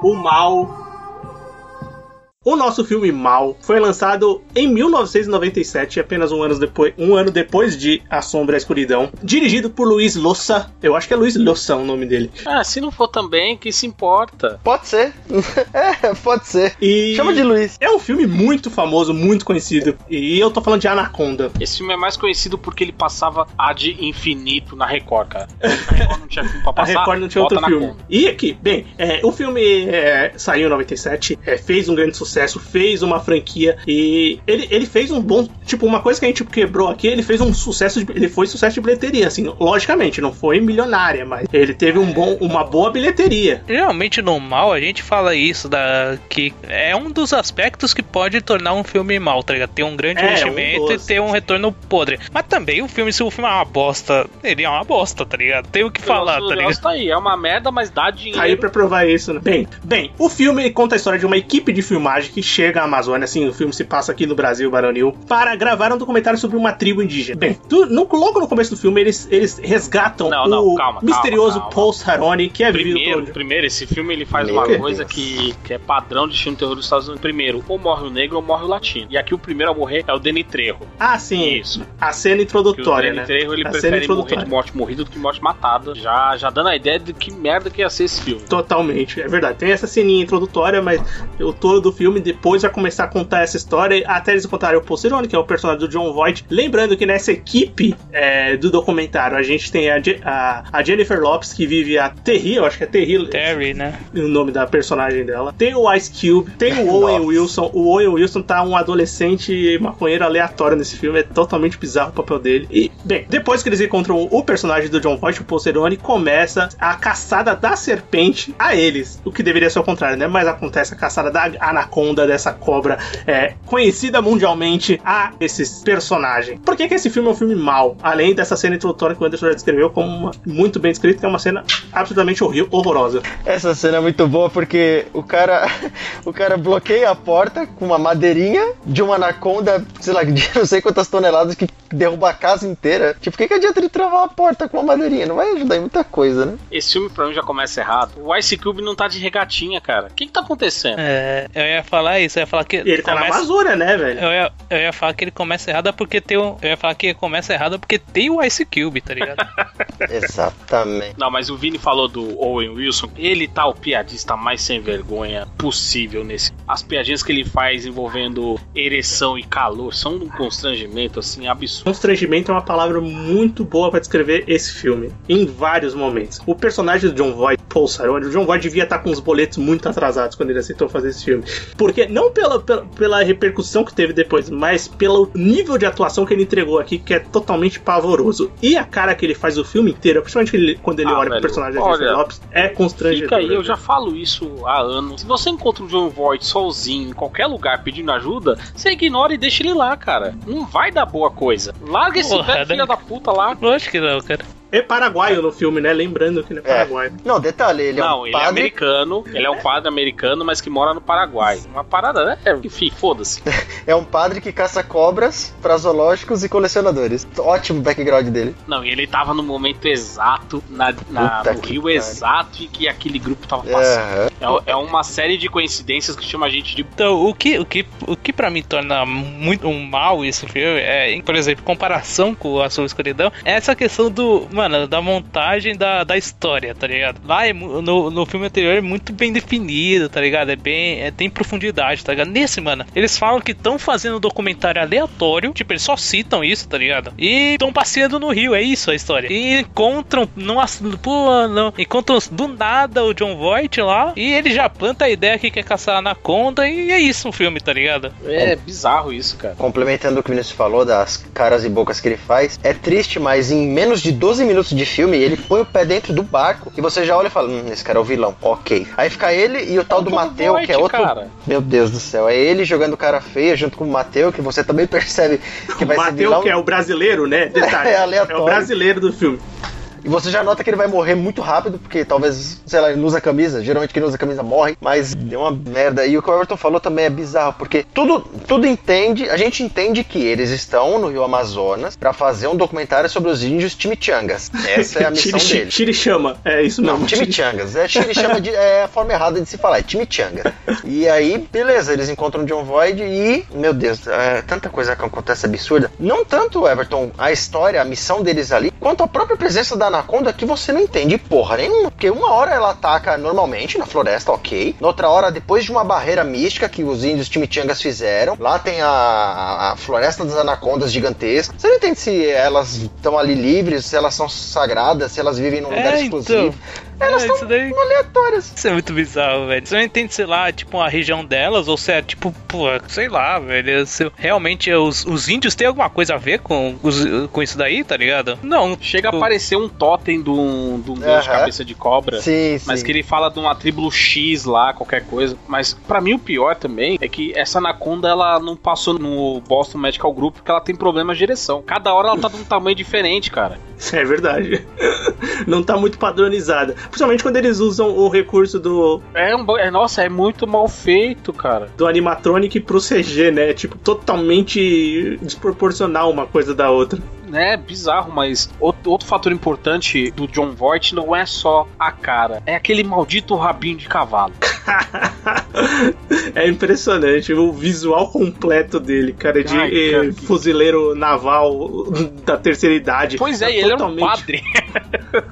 S1: O mal o nosso filme Mal foi lançado em 1997, apenas um ano depois, um ano depois de A Sombra e a Escuridão, dirigido por Luiz Lossa. Eu acho que é Luiz Lossa o nome dele.
S3: Ah, se não for também, que se importa.
S4: Pode ser. é, pode ser.
S1: E
S4: Chama de Luiz.
S1: É um filme muito famoso, muito conhecido. E eu tô falando de Anaconda.
S3: Esse filme é mais conhecido porque ele passava ad infinito na Record, cara. A Record não tinha filme pra passar.
S1: A Record não tinha outro filme. E aqui, bem, é, o filme é, saiu em 97, é, fez um grande sucesso sucesso, fez uma franquia e ele, ele fez um bom. Tipo, uma coisa que a gente quebrou aqui, ele fez um sucesso. De, ele foi sucesso de bilheteria, assim. Logicamente, não foi milionária, mas ele teve um bom, uma boa bilheteria.
S2: Realmente, no mal, a gente fala isso, da que é um dos aspectos que pode tornar um filme mal, tá ligado? Ter um grande é, investimento um e ter um retorno podre. Mas também o filme, se o filme é uma bosta, ele é uma bosta, tá ligado? Tem o que falar, tá ligado?
S3: Tá aí, é uma merda, mas dá dinheiro. Tá
S1: aí pra provar isso, né? Bem, bem, o filme conta a história de uma equipe de filmagem personagem que chega à Amazônia, assim, o filme se passa aqui no Brasil, Baronil, para gravar um documentário sobre uma tribo indígena. Bem, tu, no, logo no começo do filme, eles, eles resgatam não, não, o calma, misterioso calma, calma. Paul Saroni, que é
S3: primeiro,
S1: vivido
S3: por... Primeiro, esse filme ele faz uma coisa que, que é padrão de filme terror dos Estados Unidos. Primeiro, ou morre o negro ou morre o latino. E aqui o primeiro a morrer é o Danny Trejo.
S1: Ah, sim. Isso. A cena introdutória, o Danny
S3: né? Trejo, ele a prefere morrer de morte morrida do que morte matada. Já, já dando a ideia de que merda que ia ser esse filme.
S1: Totalmente, é verdade. Tem essa ceninha introdutória, mas o todo do filme depois vai começar a contar essa história até eles contarem o Paul Cirone, que é o personagem do John Voight. Lembrando que nessa equipe é, do documentário a gente tem a, a, a, Jennifer Lopes, que vive a Terry, eu acho que é Terry.
S2: Terry, né?
S1: O nome da personagem dela. Tem o Ice Cube, tem o Owen Wilson. O Owen Wilson tá um adolescente maconheiro aleatório nesse filme, é totalmente bizarro o papel dele. E, bem, depois que eles encontram o personagem do John Voight, o Paul começa a caçada da serpente a eles. O que deveria ser o contrário, né? Mas acontece a caçada da anaconda, dessa cobra obra é, conhecida mundialmente a esses personagens. Por que, que esse filme é um filme mau? Além dessa cena introdutória que o Anderson já descreveu como uma, muito bem descrita, que é uma cena absolutamente horrível, horrorosa.
S4: Essa cena é muito boa porque o cara, o cara bloqueia a porta com uma madeirinha de uma anaconda, sei lá, de não sei quantas toneladas que derruba a casa inteira. Tipo, o que, que adianta ele travar a porta com uma madeirinha? Não vai ajudar em muita coisa, né?
S3: Esse filme pra mim já começa errado. O Ice Cube não tá de regatinha, cara. O que que tá acontecendo?
S2: É, eu ia falar isso, eu ia falar que
S1: ele tá na Amazônia, né, velho?
S2: Eu ia, eu ia falar que ele começa errado porque tem o. Eu ia falar que ele começa errado porque tem o Ice Cube, tá ligado?
S4: Exatamente.
S3: Não, mas o Vini falou do Owen Wilson. Ele tá o piadista mais sem vergonha possível nesse. As piadinhas que ele faz envolvendo ereção e calor são um constrangimento, assim, absurdo.
S1: Constrangimento é uma palavra muito boa para descrever esse filme. Em vários momentos. O personagem do John Voight, Paul Sarone, o John Voight devia estar tá com os boletos muito atrasados quando ele aceitou fazer esse filme. Porque não pela, pela, pela, repercussão que teve depois, mas pelo nível de atuação que ele entregou aqui, que é totalmente pavoroso. E a cara que ele faz o filme inteiro, principalmente ele, quando ele ah, olha velho, pro personagem da Jennifer Lopes, é constrangedor.
S3: Fica aí, eu já falo isso há anos. Se você encontra o John Voight sozinho, em qualquer lugar, pedindo ajuda, você ignora e deixa ele lá, cara. Não vai dar boa coisa. Larga esse velho filho da puta lá.
S2: Lógico que não, cara
S1: é paraguaio no filme, né? Lembrando que ele é, é. paraguaio.
S4: Não, detalhe, ele
S3: não,
S4: é um
S3: ele
S4: padre...
S3: é americano, ele é um padre americano, mas que mora no Paraguai. Uma parada, né? É, enfim, foda-se.
S4: é um padre que caça cobras pra zoológicos e colecionadores. Ótimo background dele.
S3: Não, e ele tava no momento exato, na, na no rio cara. exato em que aquele grupo tava passando. É, é, uma série de coincidências que chama a gente de.
S2: Então, o que, o que, o que pra mim torna muito um mal esse filme é, por exemplo, comparação com a sua escuridão, é essa questão do mano, da montagem da, da história, tá ligado? Lá é, no, no filme anterior é muito bem definido, tá ligado? É bem. É, tem profundidade, tá ligado? Nesse, mano, eles falam que estão fazendo um documentário aleatório, tipo, eles só citam isso, tá ligado? E estão passeando no rio, é isso a história. E encontram, não, pô, não, encontram do nada o John Voight lá, e ele já planta a ideia que quer caçar Anaconda, e é isso o filme, tá ligado?
S3: É bizarro isso, cara.
S4: Complementando o que o Vinícius falou das caras e bocas que ele faz, é triste, mas em menos de 12 minutos de filme, ele põe o pé dentro do barco e você já olha e fala: hum, esse cara é o vilão, ok. Aí fica ele e o tal do Mateu, que é outro. Cara. Meu Deus do céu, é ele jogando cara feia junto com o Mateu, que você também percebe que vai
S1: o
S4: ser vilão.
S1: que é o brasileiro, né? Detalhe, é, aleatório. é o brasileiro do filme.
S4: E você já nota que ele vai morrer muito rápido, porque talvez, sei lá, ele não usa camisa. Geralmente quem não usa camisa morre, mas deu uma merda. E o que o Everton falou também é bizarro, porque tudo, tudo entende, a gente entende que eles estão no Rio Amazonas para fazer um documentário sobre os índios Chimichangas. Essa é a missão deles.
S1: Chirichama, é isso mesmo.
S4: Não, Chimichangas. É Chirichama de, é a forma errada de se falar, é Chimichanga. E aí, beleza, eles encontram John Void e, meu Deus, é, tanta coisa que acontece absurda. Não tanto, Everton, a história, a missão deles ali, quanto a própria presença da anaconda que você não entende porra nenhuma. Porque uma hora ela ataca normalmente na floresta, ok. Na outra hora, depois de uma barreira mística que os índios Chimichangas fizeram, lá tem a, a floresta das anacondas gigantescas. Você não entende se elas estão ali livres, se elas são sagradas, se elas vivem num é, lugar então. exclusivo. Então. Elas estão daí... aleatórias.
S2: Isso é muito bizarro, velho. Você não entende, sei lá, tipo, a região delas, ou se é tipo, pô, sei lá, velho. Se realmente os, os índios têm alguma coisa a ver com, os, com isso daí, tá ligado?
S3: Não. Chega tipo... a aparecer um totem de um, de um deus de cabeça de cobra. Sim, sim. Mas que ele fala de uma tribo X lá, qualquer coisa. Mas para mim o pior também é que essa anaconda ela não passou no Boston Medical Group porque ela tem problemas de direção. Cada hora ela tá de um tamanho diferente, cara.
S1: É verdade. Não tá muito padronizada. Principalmente quando eles usam o recurso do.
S3: É, um, é nossa, é muito mal feito, cara.
S1: Do animatronic pro CG, né? Tipo, totalmente desproporcional uma coisa da outra
S3: né, bizarro, mas outro, outro fator importante do John Voight não é só a cara, é aquele maldito rabinho de cavalo.
S1: é impressionante o visual completo dele, cara, de Ai, cara, eh, fuzileiro naval da terceira idade.
S3: Pois é, tá ele totalmente... é um padre.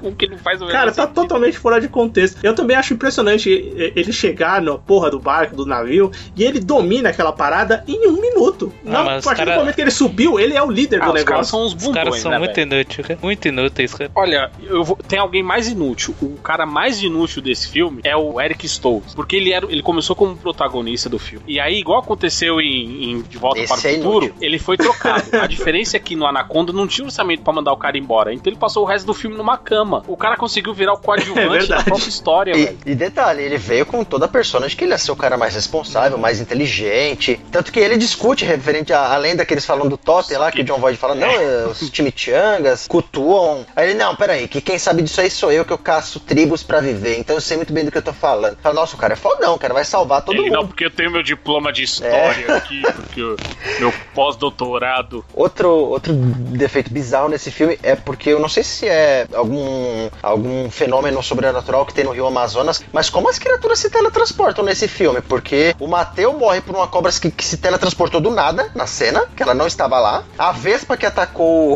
S3: o que não faz o
S1: Cara, tá sentido. totalmente fora de contexto. Eu também acho impressionante ele chegar na porra do barco, do navio, e ele domina aquela parada em um minuto. Ah, não, a partir cara... do momento que ele subiu, ele é o líder ah, do negócio.
S2: são os os caras são né, muito inúteis, muito inúteis, cara.
S3: Olha, eu vou, tem alguém mais inútil. O cara mais inútil desse filme é o Eric Stoltz, porque ele era, ele começou como protagonista do filme. E aí, igual aconteceu em, em De Volta Esse para o é Futuro, inútil. ele foi trocado. A diferença é que no Anaconda não tinha orçamento para mandar o cara embora, então ele passou o resto do filme numa cama. O cara conseguiu virar o coadjuvante é da própria história,
S4: e, e, detalhe, ele veio com toda a persona de que ele ia ser o cara mais responsável, mais inteligente. Tanto que ele discute referente a, além daqueles falando do Totem lá, que o John Voight fala, não, é, os chimichangas, cultuam. Aí ele, não, peraí, que quem sabe disso aí sou eu que eu caço tribos para viver, então eu sei muito bem do que eu tô falando. Fala, nossa, o cara é fodão, cara, vai salvar todo ele, mundo.
S3: Não, porque eu tenho meu diploma de história é. aqui, porque eu, meu pós-doutorado.
S4: Outro, outro defeito bizarro nesse filme é porque eu não sei se é algum, algum fenômeno sobrenatural que tem no Rio Amazonas, mas como as criaturas se teletransportam nesse filme? Porque o Mateu morre por uma cobra que, que se teletransportou do nada na cena, que ela não estava lá. A Vespa que atacou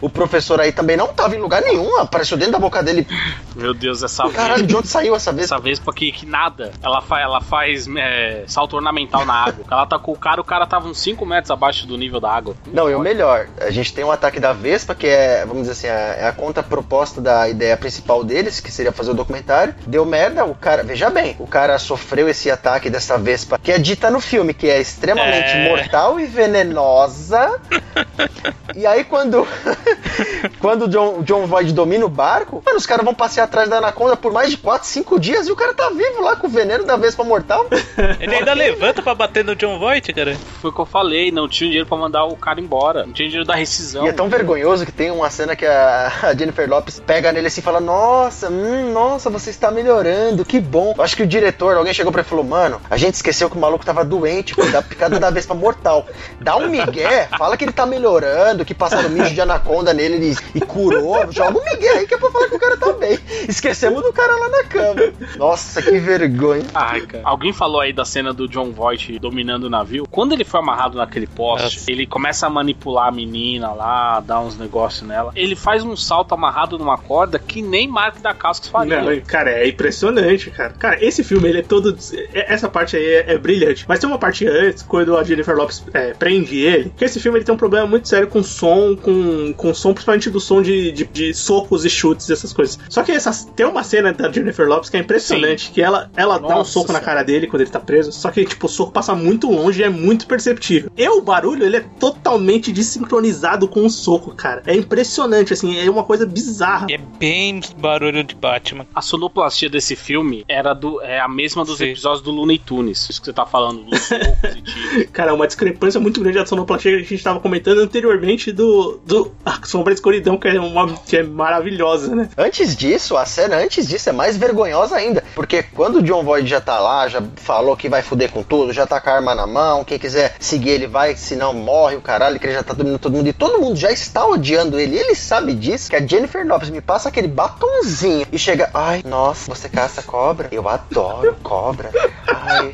S4: o, professor aí também não tava em lugar nenhum, apareceu dentro da boca dele.
S3: Meu Deus, essa
S4: Caralho, de onde saiu essa vez?
S3: Essa vez porque que nada. Ela, fa ela faz é, salto ornamental na água. Ela atacou o cara, o cara tava uns 5 metros abaixo do nível da água.
S4: Não, e o melhor, a gente tem um ataque da Vespa, que é, vamos dizer assim, é a conta proposta da ideia principal deles, que seria fazer o documentário. Deu merda, o cara, veja bem, o cara sofreu esse ataque dessa Vespa, que é dita no filme, que é extremamente é... mortal e venenosa. e aí quando quando o John, John Void domina o barco, mano, os caras vão passear atrás da Anaconda por mais de 4, 5 dias e o cara tá vivo lá com o veneno da Vespa Mortal.
S2: Ele ainda levanta pra bater no John Voight, cara.
S3: Foi o que eu falei, não tinha dinheiro pra mandar o cara embora. Não tinha dinheiro da rescisão.
S4: E é tão vergonhoso que tem uma cena que a, Jennifer Lopes pega nele assim e fala: Nossa, hum, nossa, você está melhorando, que bom. Eu acho que o diretor, alguém chegou pra ele e falou: Mano, a gente esqueceu que o maluco tava doente, pô, da picada da Vespa Mortal. Dá um migué, fala que ele tá melhorando, que passaram mijo de anaconda nele e, e curou. Joga o Miguel aí que é pra falar que o cara tá bem. Esquecemos do cara lá na cama. Nossa, que vergonha.
S3: Ai, cara. Alguém falou aí da cena do John Voight dominando o navio. Quando ele foi amarrado naquele poste, Nossa. ele começa a manipular a menina lá, dar uns negócios nela. Ele faz um salto amarrado numa corda que nem Mark da Cascos faria.
S1: Não, cara, é impressionante, cara. Cara, esse filme, ele é todo. É, essa parte aí é, é brilhante. Mas tem uma parte antes, quando a Jennifer Lopes é, prende ele, que esse filme ele tem um problema muito sério com som, com, com som, principalmente do som de, de, de socos e chutes, essas coisas. Só que essa, tem uma cena da Jennifer Lopes que é impressionante, Sim. que ela, ela dá um soco na cara dele quando ele tá preso, só que, tipo, o soco passa muito longe e é muito perceptível. E o barulho, ele é totalmente desincronizado com o soco, cara. É impressionante, assim, é uma coisa bizarra.
S2: É bem barulho de Batman.
S3: A sonoplastia desse filme era do, é a mesma dos Sim. episódios do Looney Tunes. Isso que você tá falando, dos socos
S1: e tiros. Cara, uma discrepância muito grande da sonoplastia que a gente tava comentando anteriormente do, do A Sombra de Escuridão, que é, uma, que é maravilhosa, né?
S4: Antes disso, a cena antes disso é mais vergonhosa ainda. Porque quando o John Voight já tá lá, já falou que vai fuder com tudo, já tá com a arma na mão, quem quiser seguir ele vai, se não morre o caralho, que ele já tá dominando todo mundo. E todo mundo já está odiando ele. E ele sabe disso, que a Jennifer Lopes me passa aquele batonzinho e chega, ai, nossa, você caça cobra? Eu adoro cobra. Ai,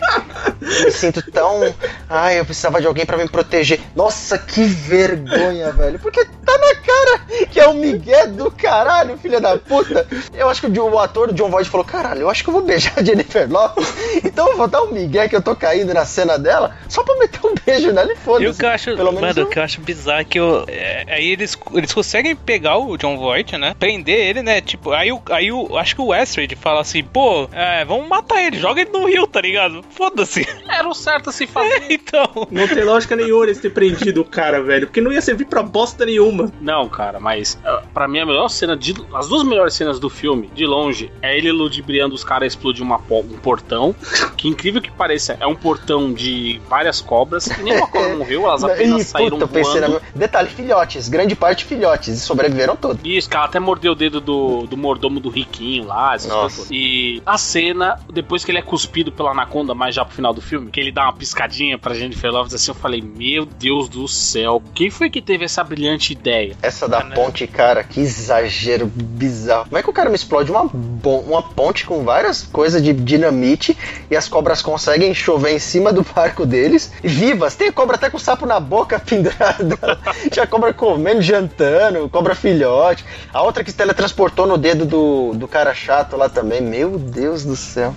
S4: eu me sinto tão. Ai, eu precisava de alguém para me proteger. Nossa, que vergonha, velho. Porque tá na cara que é o Miguel do caralho, filha da puta. Eu acho que o ator John Voight falou: caralho, eu acho que eu vou beijar a Jennifer Lopes. Então eu vou dar um Miguel que eu tô caindo na cena dela só pra meter um beijo nela e foda-se.
S2: o que eu acho, Pelo mano, eu... o que eu acho bizarro é que eu, é, aí eles, eles conseguem pegar o John Voight, né? Prender ele, né? Tipo, aí, aí o, acho que o Westred fala assim: pô, é, vamos matar ele, joga ele no rio, tá ligado? Foda-se.
S3: Era o certo a se fazer. É,
S2: então.
S1: Não tem lógica nenhuma eles ter prendido o cara, velho. Porque não ia servir pra bosta nenhuma.
S3: Não, cara, mas uh, pra mim a melhor cena, de, as duas melhores cenas do filme, de longe, é ele ludibriando os caras explodir uma, um portão. Que incrível que pareça, é um portão de várias cobras. E nenhuma cobra morreu, elas apenas e, saíram puta, voando. Na...
S4: Detalhe, filhotes, grande parte filhotes, e sobreviveram todos.
S3: Isso, cara até mordeu o dedo do, do mordomo do riquinho lá, essas Nossa. coisas. E a cena, depois que ele é cuspido pela anaconda, mais já pro final do filme, que ele dá uma piscadinha pra Jennifer Lopes, assim, eu falei, meu Deus do céu, quem foi que teve essa brilhante ideia?
S4: Essa da ponte, cara, que exagero bizarro. Como é que o cara me explode uma, uma ponte com várias coisas de dinamite e as cobras conseguem chover em cima do barco deles, vivas? Tem cobra até com sapo na boca pendurada. Já cobra comendo, jantando, cobra filhote. A outra que se teletransportou no dedo do, do cara chato lá também. Meu Deus do céu.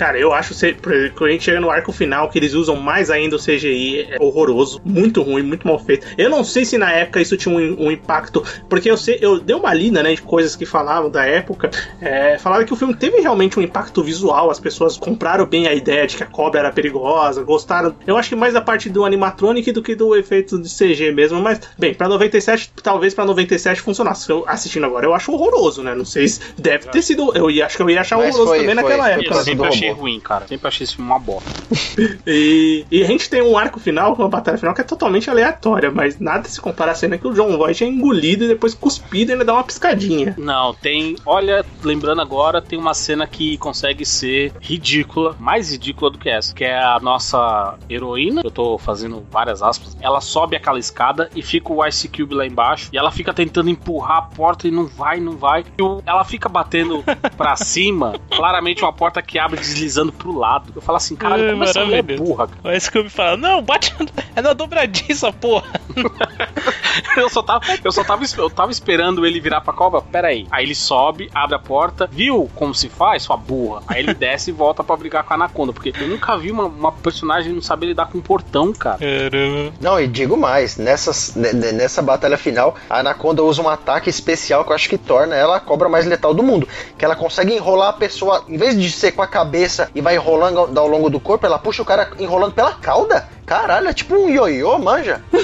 S1: Cara, eu acho que quando a gente chega no arco final, que eles usam mais ainda o CGI, é horroroso, muito ruim, muito mal feito. Eu não sei se na época isso tinha um, um impacto, porque eu sei, eu dei uma lida, né, de coisas que falavam da época, é, falaram que o filme teve realmente um impacto visual, as pessoas compraram bem a ideia de que a cobra era perigosa, gostaram. Eu acho que mais da parte do animatronic do que do efeito de CG mesmo, mas, bem, pra 97, talvez pra 97 funcionasse. Eu, assistindo agora, eu acho horroroso, né? Não sei se deve ter sido. Eu ia, acho que eu ia achar mas horroroso foi, também foi, naquela foi, época
S3: achei ruim, cara. Sempre achei esse filme uma bosta.
S1: e, e, a gente tem um arco final, uma batalha final que é totalmente aleatória, mas nada se compara à cena que o John Voight é engolido e depois cuspido e ainda dá uma piscadinha.
S3: Não, tem. Olha, lembrando agora, tem uma cena que consegue ser ridícula, mais ridícula do que essa, que é a nossa heroína. Eu tô fazendo várias aspas. Ela sobe aquela escada e fica o Ice Cube lá embaixo. E ela fica tentando empurrar a porta e não vai, não vai. E ela fica batendo pra cima. Claramente uma porta que abre deslizando pro lado. Eu falo assim, caralho, como essa mulher é burra?
S2: Cara. Esse que eu me falo, não, bate é na dobradiça, porra.
S3: eu só tava, eu só tava, eu tava esperando ele virar pra cobra. Pera aí. Aí ele sobe, abre a porta, viu como se faz, sua burra. Aí ele desce e volta pra brigar com a Anaconda. Porque eu nunca vi uma, uma personagem não saber lidar com um portão, cara.
S4: Caramba. Não, e digo mais, nessas, nessa batalha final, a Anaconda usa um ataque especial que eu acho que torna ela a cobra mais letal do mundo. Que ela consegue enrolar a pessoa, em vez de ser com a cabeça cabeça e vai enrolando ao longo do corpo, ela puxa o cara enrolando pela cauda. Caralho, é tipo um ioiô, manja.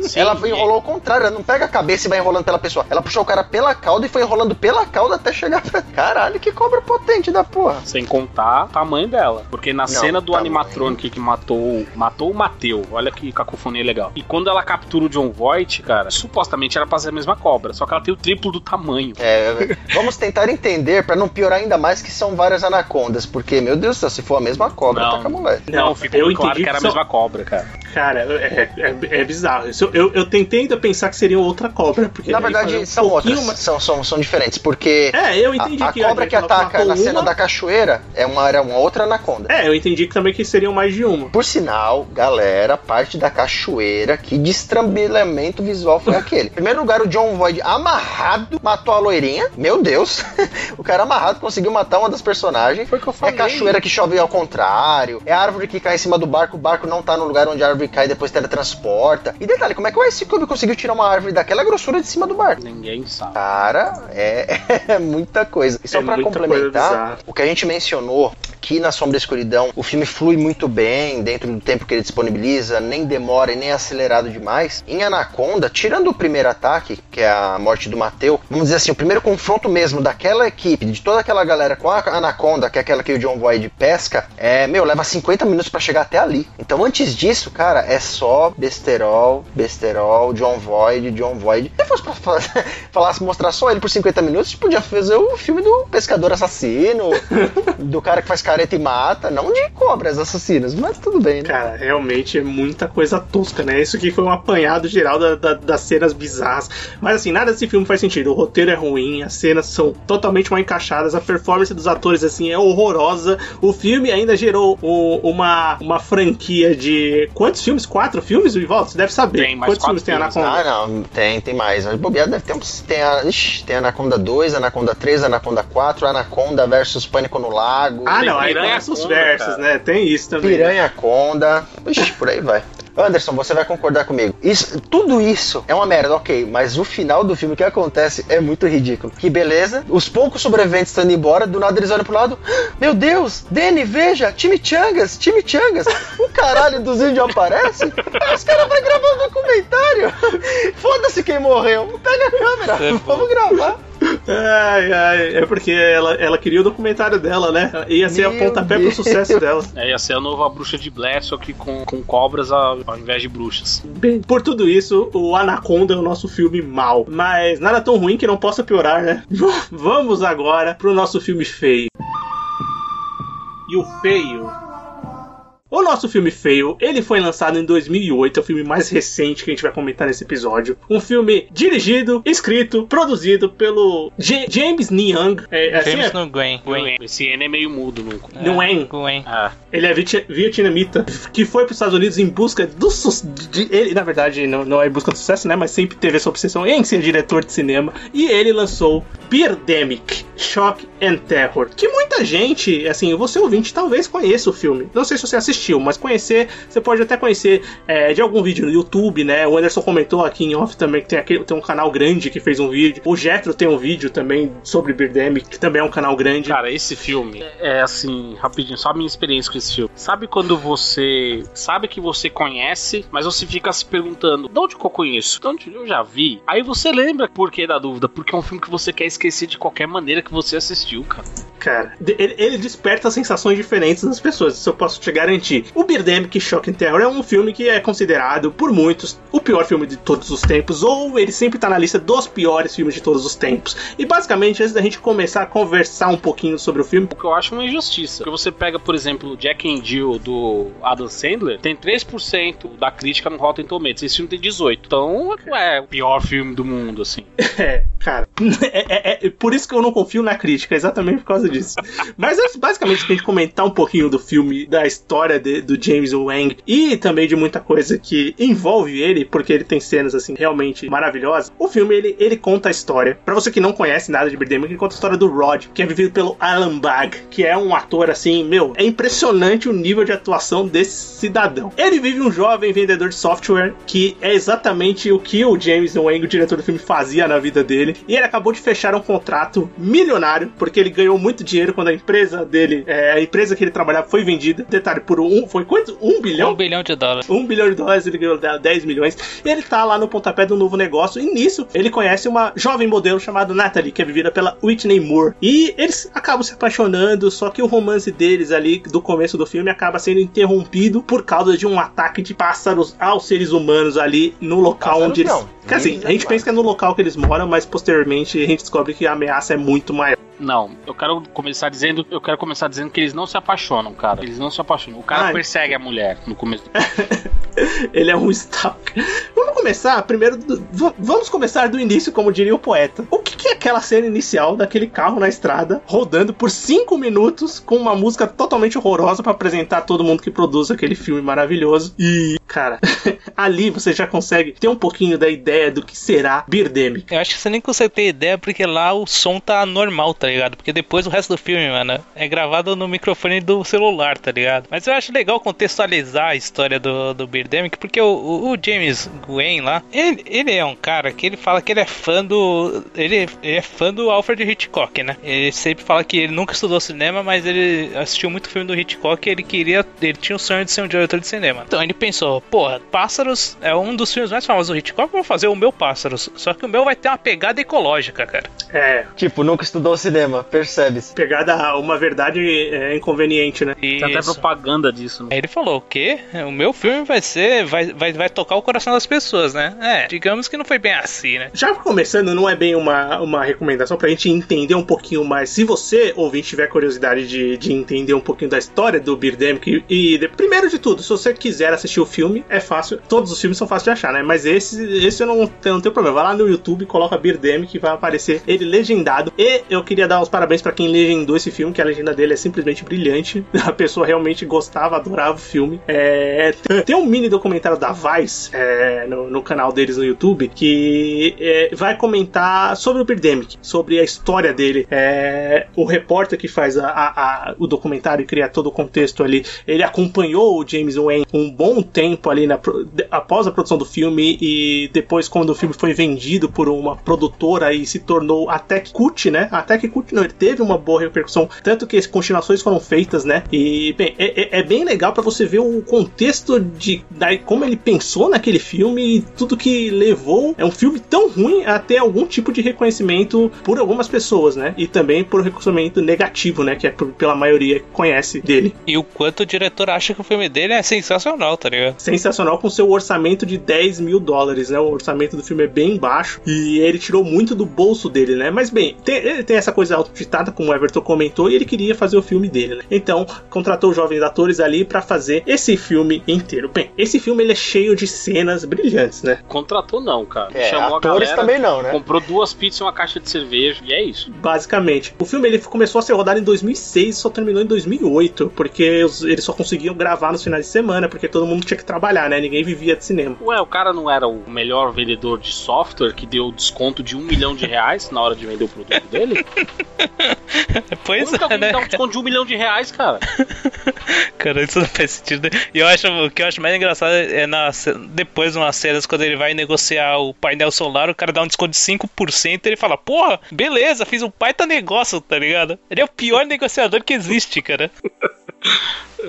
S4: Sim, ela enrolou ao contrário, ela não pega a cabeça e vai enrolando pela pessoa. Ela puxou o cara pela cauda e foi enrolando pela cauda até chegar pra. Caralho, que cobra potente da porra.
S3: Sem contar o tamanho dela. Porque na não, cena do tamanho. animatronic que matou. Matou o Mateu. Olha que cacofonia legal. E quando ela captura o John Voight, cara, supostamente era pra ser a mesma cobra. Só que ela tem o triplo do tamanho.
S4: É, vamos tentar entender para não piorar ainda mais que são várias anacondas. Porque, meu Deus do céu, se for a mesma cobra,
S3: não,
S4: tá com a mulher.
S3: Não, ficou eu claro que era a mesma cobra cobra, cara.
S1: Cara, é, é, é bizarro. Eu, eu, eu, tentei ainda pensar que seria outra cobra. Porque
S4: Na verdade, um são outras. Mais... São, são, são diferentes, porque.
S1: É, eu entendi
S4: a,
S1: que.
S4: A cobra que ataca na cena da cachoeira é uma, era uma outra anaconda.
S1: É, eu entendi que também que seriam mais de uma.
S4: Por sinal, galera, parte da cachoeira, que destrambilamento visual foi aquele. Em primeiro lugar, o John Void amarrado matou a loirinha. Meu Deus. o cara amarrado conseguiu matar uma das personagens.
S1: Foi que eu falei.
S4: É cachoeira que chove ao contrário. É árvore que cai em cima do barco. O barco não tá no lugar onde a árvore cai e depois teletransporta. E detalhe, como é que o Ice Cube conseguiu tirar uma árvore daquela grossura de cima do barco?
S3: Ninguém sabe.
S4: Cara, é, é muita coisa. E só é pra complementar, o que a gente mencionou que na Sombra e Escuridão o filme flui muito bem dentro do tempo que ele disponibiliza, nem demora e nem é acelerado demais. Em Anaconda, tirando o primeiro ataque, que é a morte do Mateu, vamos dizer assim, o primeiro confronto mesmo daquela equipe, de toda aquela galera com a Anaconda, que é aquela que o John Void pesca, é, meu, leva 50 minutos para chegar até ali. Então antes disso, cara, é só besterol, besterol, John Void, John Void. Se fosse pra falar, mostrar só ele por 50 minutos, podia fazer o filme do pescador assassino, do cara que faz careta e mata, não de cobras assassinas, mas tudo bem, né?
S1: Cara, realmente é muita coisa tosca, né? Isso aqui foi um apanhado geral da, da, das cenas bizarras. Mas assim, nada desse filme faz sentido. O roteiro é ruim, as cenas são totalmente mal encaixadas, a performance dos atores assim é horrorosa. O filme ainda gerou o, uma, uma franquia de. Quantos filmes? Quatro filmes, Ivaldo? Você deve saber.
S3: Tem mais
S1: Quantos filmes tem
S4: Anaconda? Ah, não, tem, tem mais. Mas bobeado deve ter uns. Tem, a, ixi, tem Anaconda 2, Anaconda 3, Anaconda 4, Anaconda versus Pânico no Lago.
S1: Ah, não, aí começa os versos, né? Tem isso também.
S4: Piranha Conda. Ixi, por aí vai. Anderson, você vai concordar comigo. Isso, tudo isso é uma merda, ok, mas o final do filme que acontece é muito ridículo. Que beleza, os poucos sobreviventes estão indo embora, do nada eles olham pro lado. Meu Deus, Danny, veja, time Changas, time Changas. O caralho dos índios aparece. Os caras vão gravar um documentário. Foda-se quem morreu. Pega a câmera, é vamos gravar.
S1: Ai, ai, é porque ela, ela queria o documentário dela, né? Ia ser Meu a pontapé Deus. pro sucesso dela.
S3: É, ia ser a nova bruxa de Blair, só que com, com cobras ao, ao invés de bruxas.
S1: Bem, por tudo isso, o Anaconda é o nosso filme mal. Mas nada tão ruim que não possa piorar, né? Vamos agora pro nosso filme feio. E o feio o nosso filme feio, ele foi lançado em 2008, é o filme mais recente que a gente vai comentar nesse episódio. Um filme dirigido, escrito, produzido pelo J James Niang.
S2: É, assim James é? Nguyen.
S3: Gwen. Esse N é meio mudo. No...
S1: Nguyen.
S2: Nguyen.
S1: Ah. Ele é vietnamita, que foi para os Estados Unidos em busca do sucesso. Ele, na verdade, não, não é em busca do sucesso, né? Mas sempre teve essa obsessão em ser diretor de cinema. E ele lançou Birdemic, Shock and Terror. Que muita gente, assim, você ouvinte, talvez conheça o filme. Não sei se você assistiu assistiu, mas conhecer, você pode até conhecer é, de algum vídeo no YouTube, né? O Anderson comentou aqui em off também que tem, aquele, tem um canal grande que fez um vídeo. O Jetro tem um vídeo também sobre Birdemic, que também é um canal grande.
S3: Cara, esse filme é assim, rapidinho, só a minha experiência com esse filme. Sabe quando você sabe que você conhece, mas você fica se perguntando, de onde que eu conheço? De onde eu já vi? Aí você lembra por que da dúvida? Porque é um filme que você quer esquecer de qualquer maneira que você assistiu, cara.
S1: Cara, ele, ele desperta sensações diferentes nas pessoas, isso eu posso te garantir O Birdemic Shock and Terror é um filme que é considerado por muitos o pior filme de todos os tempos, ou ele sempre tá na lista dos piores filmes de todos os tempos. E basicamente, antes da gente começar a conversar um pouquinho sobre o filme.
S3: O que eu acho uma injustiça. Porque você pega, por exemplo, Jack and Jill do Adam Sandler, tem 3% da crítica no Rotten Tomatoes. Esse filme tem 18%. Então é o pior filme do mundo, assim.
S1: É, cara. É, é, é, por isso que eu não confio na crítica, exatamente por causa disso. Mas basicamente, a gente comentar um pouquinho do filme, da história de, do James Wang e também de muita coisa que envolve ele, porque ele tem cenas assim realmente maravilhosas. O filme ele, ele conta a história. Para você que não conhece nada de Birdemic, ele conta a história do Rod, que é vivido pelo Alan Bag, que é um ator assim, meu, é impressionante o nível de atuação desse cidadão. Ele vive um jovem vendedor de software que é exatamente o que o James Wang, o diretor do filme, fazia na vida dele. E ele acabou de fechar um contrato milionário, porque ele ganhou muito dinheiro quando a empresa dele, é, a empresa que ele trabalhava foi vendida. Detalhe, por um. Foi quanto? Um bilhão?
S2: Um bilhão de dólares.
S1: Um bilhão de dólares, ele ganhou 10 milhões. E ele tá lá no pontapé do novo negócio. E nisso, ele conhece uma jovem modelo chamada Natalie, que é vivida pela Whitney Moore. E eles acabam se apaixonando, só que o romance deles ali, do começo do filme, acaba sendo interrompido por causa de um ataque de pássaros aos seres humanos ali no local onde eles. Não. Quer assim, a gente pensa que é no local que eles moram, mas posteriormente a gente descobre que a ameaça é muito maior.
S3: Não, eu quero começar dizendo, eu quero começar dizendo que eles não se apaixonam, cara. Eles não se apaixonam. O cara Ai. persegue a mulher no começo do
S1: ele é um stalker. Vamos começar primeiro. Do, vamos começar do início, como diria o poeta. O que, que é aquela cena inicial daquele carro na estrada rodando por cinco minutos com uma música totalmente horrorosa para apresentar todo mundo que produz aquele filme maravilhoso? E, cara, ali você já consegue ter um pouquinho da ideia do que será Birdemic.
S2: Eu acho que você nem consegue ter ideia porque lá o som tá normal, tá ligado? Porque depois o resto do filme, mano, é gravado no microfone do celular, tá ligado? Mas eu acho legal contextualizar a história do, do Birdemic porque o, o James Gwen lá, ele, ele é um cara que ele fala que ele é fã do. Ele, ele é fã do Alfred Hitchcock, né? Ele sempre fala que ele nunca estudou cinema, mas ele assistiu muito filme do Hitchcock e ele queria. Ele tinha o sonho de ser um diretor de cinema. Então ele pensou, porra, Pássaros é um dos filmes mais famosos do Hitchcock, vou fazer o meu Pássaros. Só que o meu vai ter uma pegada ecológica, cara.
S4: É. Tipo, nunca estudou cinema, percebe-se.
S1: Pegada uma verdade é, inconveniente, né?
S3: Isso. Tem até propaganda disso. Né?
S2: Ele falou, o quê? O meu filme vai ser. Vai, vai, vai tocar o coração das pessoas, né? É, digamos que não foi bem assim, né?
S1: Já começando, não é bem uma, uma recomendação pra gente entender um pouquinho mais. Se você, ouvinte, tiver curiosidade de, de entender um pouquinho da história do Birdemic, e de, primeiro de tudo, se você quiser assistir o filme, é fácil. Todos os filmes são fáceis de achar, né? Mas esse, esse eu não, eu não tenho problema. Vai lá no YouTube, coloca Birdemic que vai aparecer ele legendado. E eu queria dar os parabéns para quem legendou esse filme, que a legenda dele é simplesmente brilhante. A pessoa realmente gostava, adorava o filme. É, tem um mini documentário da Vice é, no, no, canal deles no YouTube que é, vai comentar sobre o Birdemic, sobre a história dele. É, o repórter que faz a, a, a, o documentário e cria todo o contexto ali, ele acompanhou o James Wayne um bom tempo ali na, após a produção do filme e depois quando o filme foi vendido por uma produtora e se tornou até cult, né? Até que não, ele teve uma boa repercussão, tanto que as continuações foram feitas, né? E bem, é, é, é bem legal para você ver o contexto de da, como ele pensou naquele filme e tudo que levou é um filme tão ruim a ter algum tipo de reconhecimento por algumas pessoas, né? E também por reconhecimento negativo, né? Que é por, pela maioria que conhece dele.
S2: E o quanto o diretor acha que o filme dele é sensacional, tá ligado?
S1: Sensacional com seu orçamento de 10 mil dólares, né? O orçamento do filme é bem baixo e ele tirou muito do bolso dele, né? Mas bem, tem, ele tem essa coisa autoditada, como o Everton comentou, e ele queria fazer o filme dele, né? Então, contratou jovens atores ali para fazer esse filme inteiro. Bem, esse filme ele é cheio de cenas brilhantes, né?
S3: Contratou não, cara.
S4: É, Chamou atores a galera, também não, né?
S3: Comprou duas pizzas e uma caixa de cerveja e é isso.
S1: Basicamente. O filme ele começou a ser rodado em 2006 e só terminou em 2008, porque eles só conseguiam gravar nos finais de semana, porque todo mundo tinha que trabalhar, né? Ninguém vivia de cinema.
S3: Ué, o cara não era o melhor vendedor de software que deu desconto de um milhão de reais na hora de vender o produto dele?
S2: pois é,
S3: né? Dá um desconto de um milhão de reais, cara.
S2: cara, isso não faz sentido. E eu acho, o que eu acho mais engraçado é na, depois de umas cenas, quando ele vai negociar o painel solar, o cara dá um desconto de 5% e ele fala, porra, beleza, fiz um baita negócio, tá ligado? Ele é o pior negociador que existe, cara.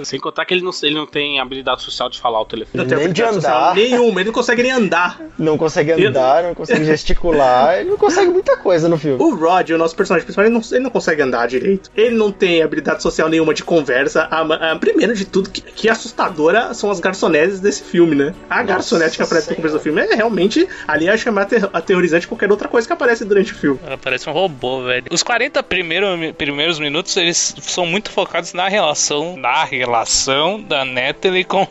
S3: Sem contar que ele não, ele não tem habilidade social de falar o telefone.
S4: Não nem de andar.
S1: Nenhuma, ele não consegue nem andar.
S4: Não consegue andar, não consegue gesticular, ele não consegue muita coisa no filme.
S1: O Rod, o nosso personagem ele não, ele não consegue andar direito. Ele não tem habilidade social nenhuma de conversa. A, a, primeiro de tudo, que, que assustadora são as garçonetes desse filme, né? A Nossa garçonete que aparece no começo do filme é realmente ali é mais aterrorizante que qualquer outra coisa que aparece durante o filme.
S2: Ela parece um robô, velho. Os 40 primeiro, primeiros minutos, eles são muito focados na relação, na relação da Natalie com,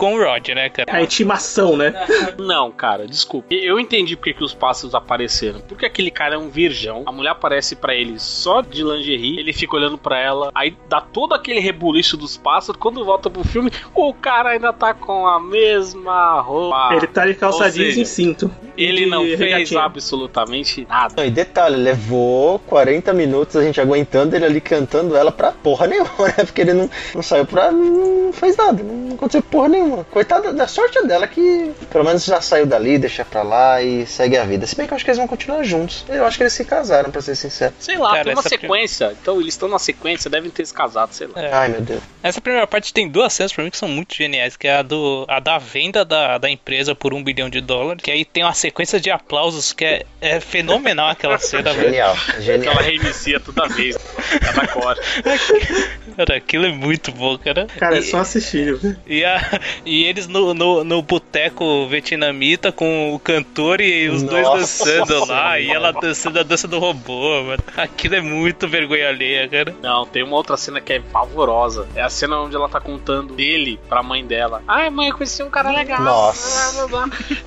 S2: com o Rod, né, cara?
S1: A intimação, né?
S3: Não, cara, desculpa. Eu entendi porque que os pássaros apareceram. Porque aquele cara é um virgão. A mulher aparece para ele só de lingerie. Ele fica olhando para ela. Aí dá todo aquele rebuliço dos pássaros. Quando volta pro filme, o cara ainda tá com a mesma roupa.
S1: Ele tá de calça jeans e cinto.
S3: Ele não fez regatinha. absolutamente nada.
S4: E detalhe, levou 40 minutos a gente aguentando ele ali cantando ela pra porra nenhuma, né? Porque ele não, não saiu pra. não fez nada, não aconteceu porra nenhuma. Coitada da sorte dela que pelo menos já saiu dali, deixa pra lá e segue a vida. Se bem que eu acho que eles vão continuar juntos. Eu acho que eles se casaram, pra ser sincero.
S3: Sei lá, Cara, tem uma sequência. Prim... Então eles estão na sequência, devem ter se casado, sei lá.
S4: É. Ai meu Deus.
S2: Essa primeira parte tem duas cenas pra mim que são muito geniais, que é a, do, a da venda da, da empresa por um bilhão de dólares, que aí tem uma sequência de aplausos que é, é fenomenal aquela cena.
S4: Genial, genial.
S3: Ela reinicia toda vez, cada corte.
S2: Cara, aquilo é muito bom, cara.
S1: Cara, é e, é só assistir, viu?
S2: E, a, e eles no, no, no boteco vietnamita com o cantor e os Nossa, dois dançando lá, e ela dançando a dança do robô, mano. Aquilo é muito vergonha alheia, cara.
S3: Não, tem uma outra cena que é pavorosa. É a cena onde ela tá contando dele pra mãe dela. Ai, mãe, eu conheci um cara legal.
S4: Nossa.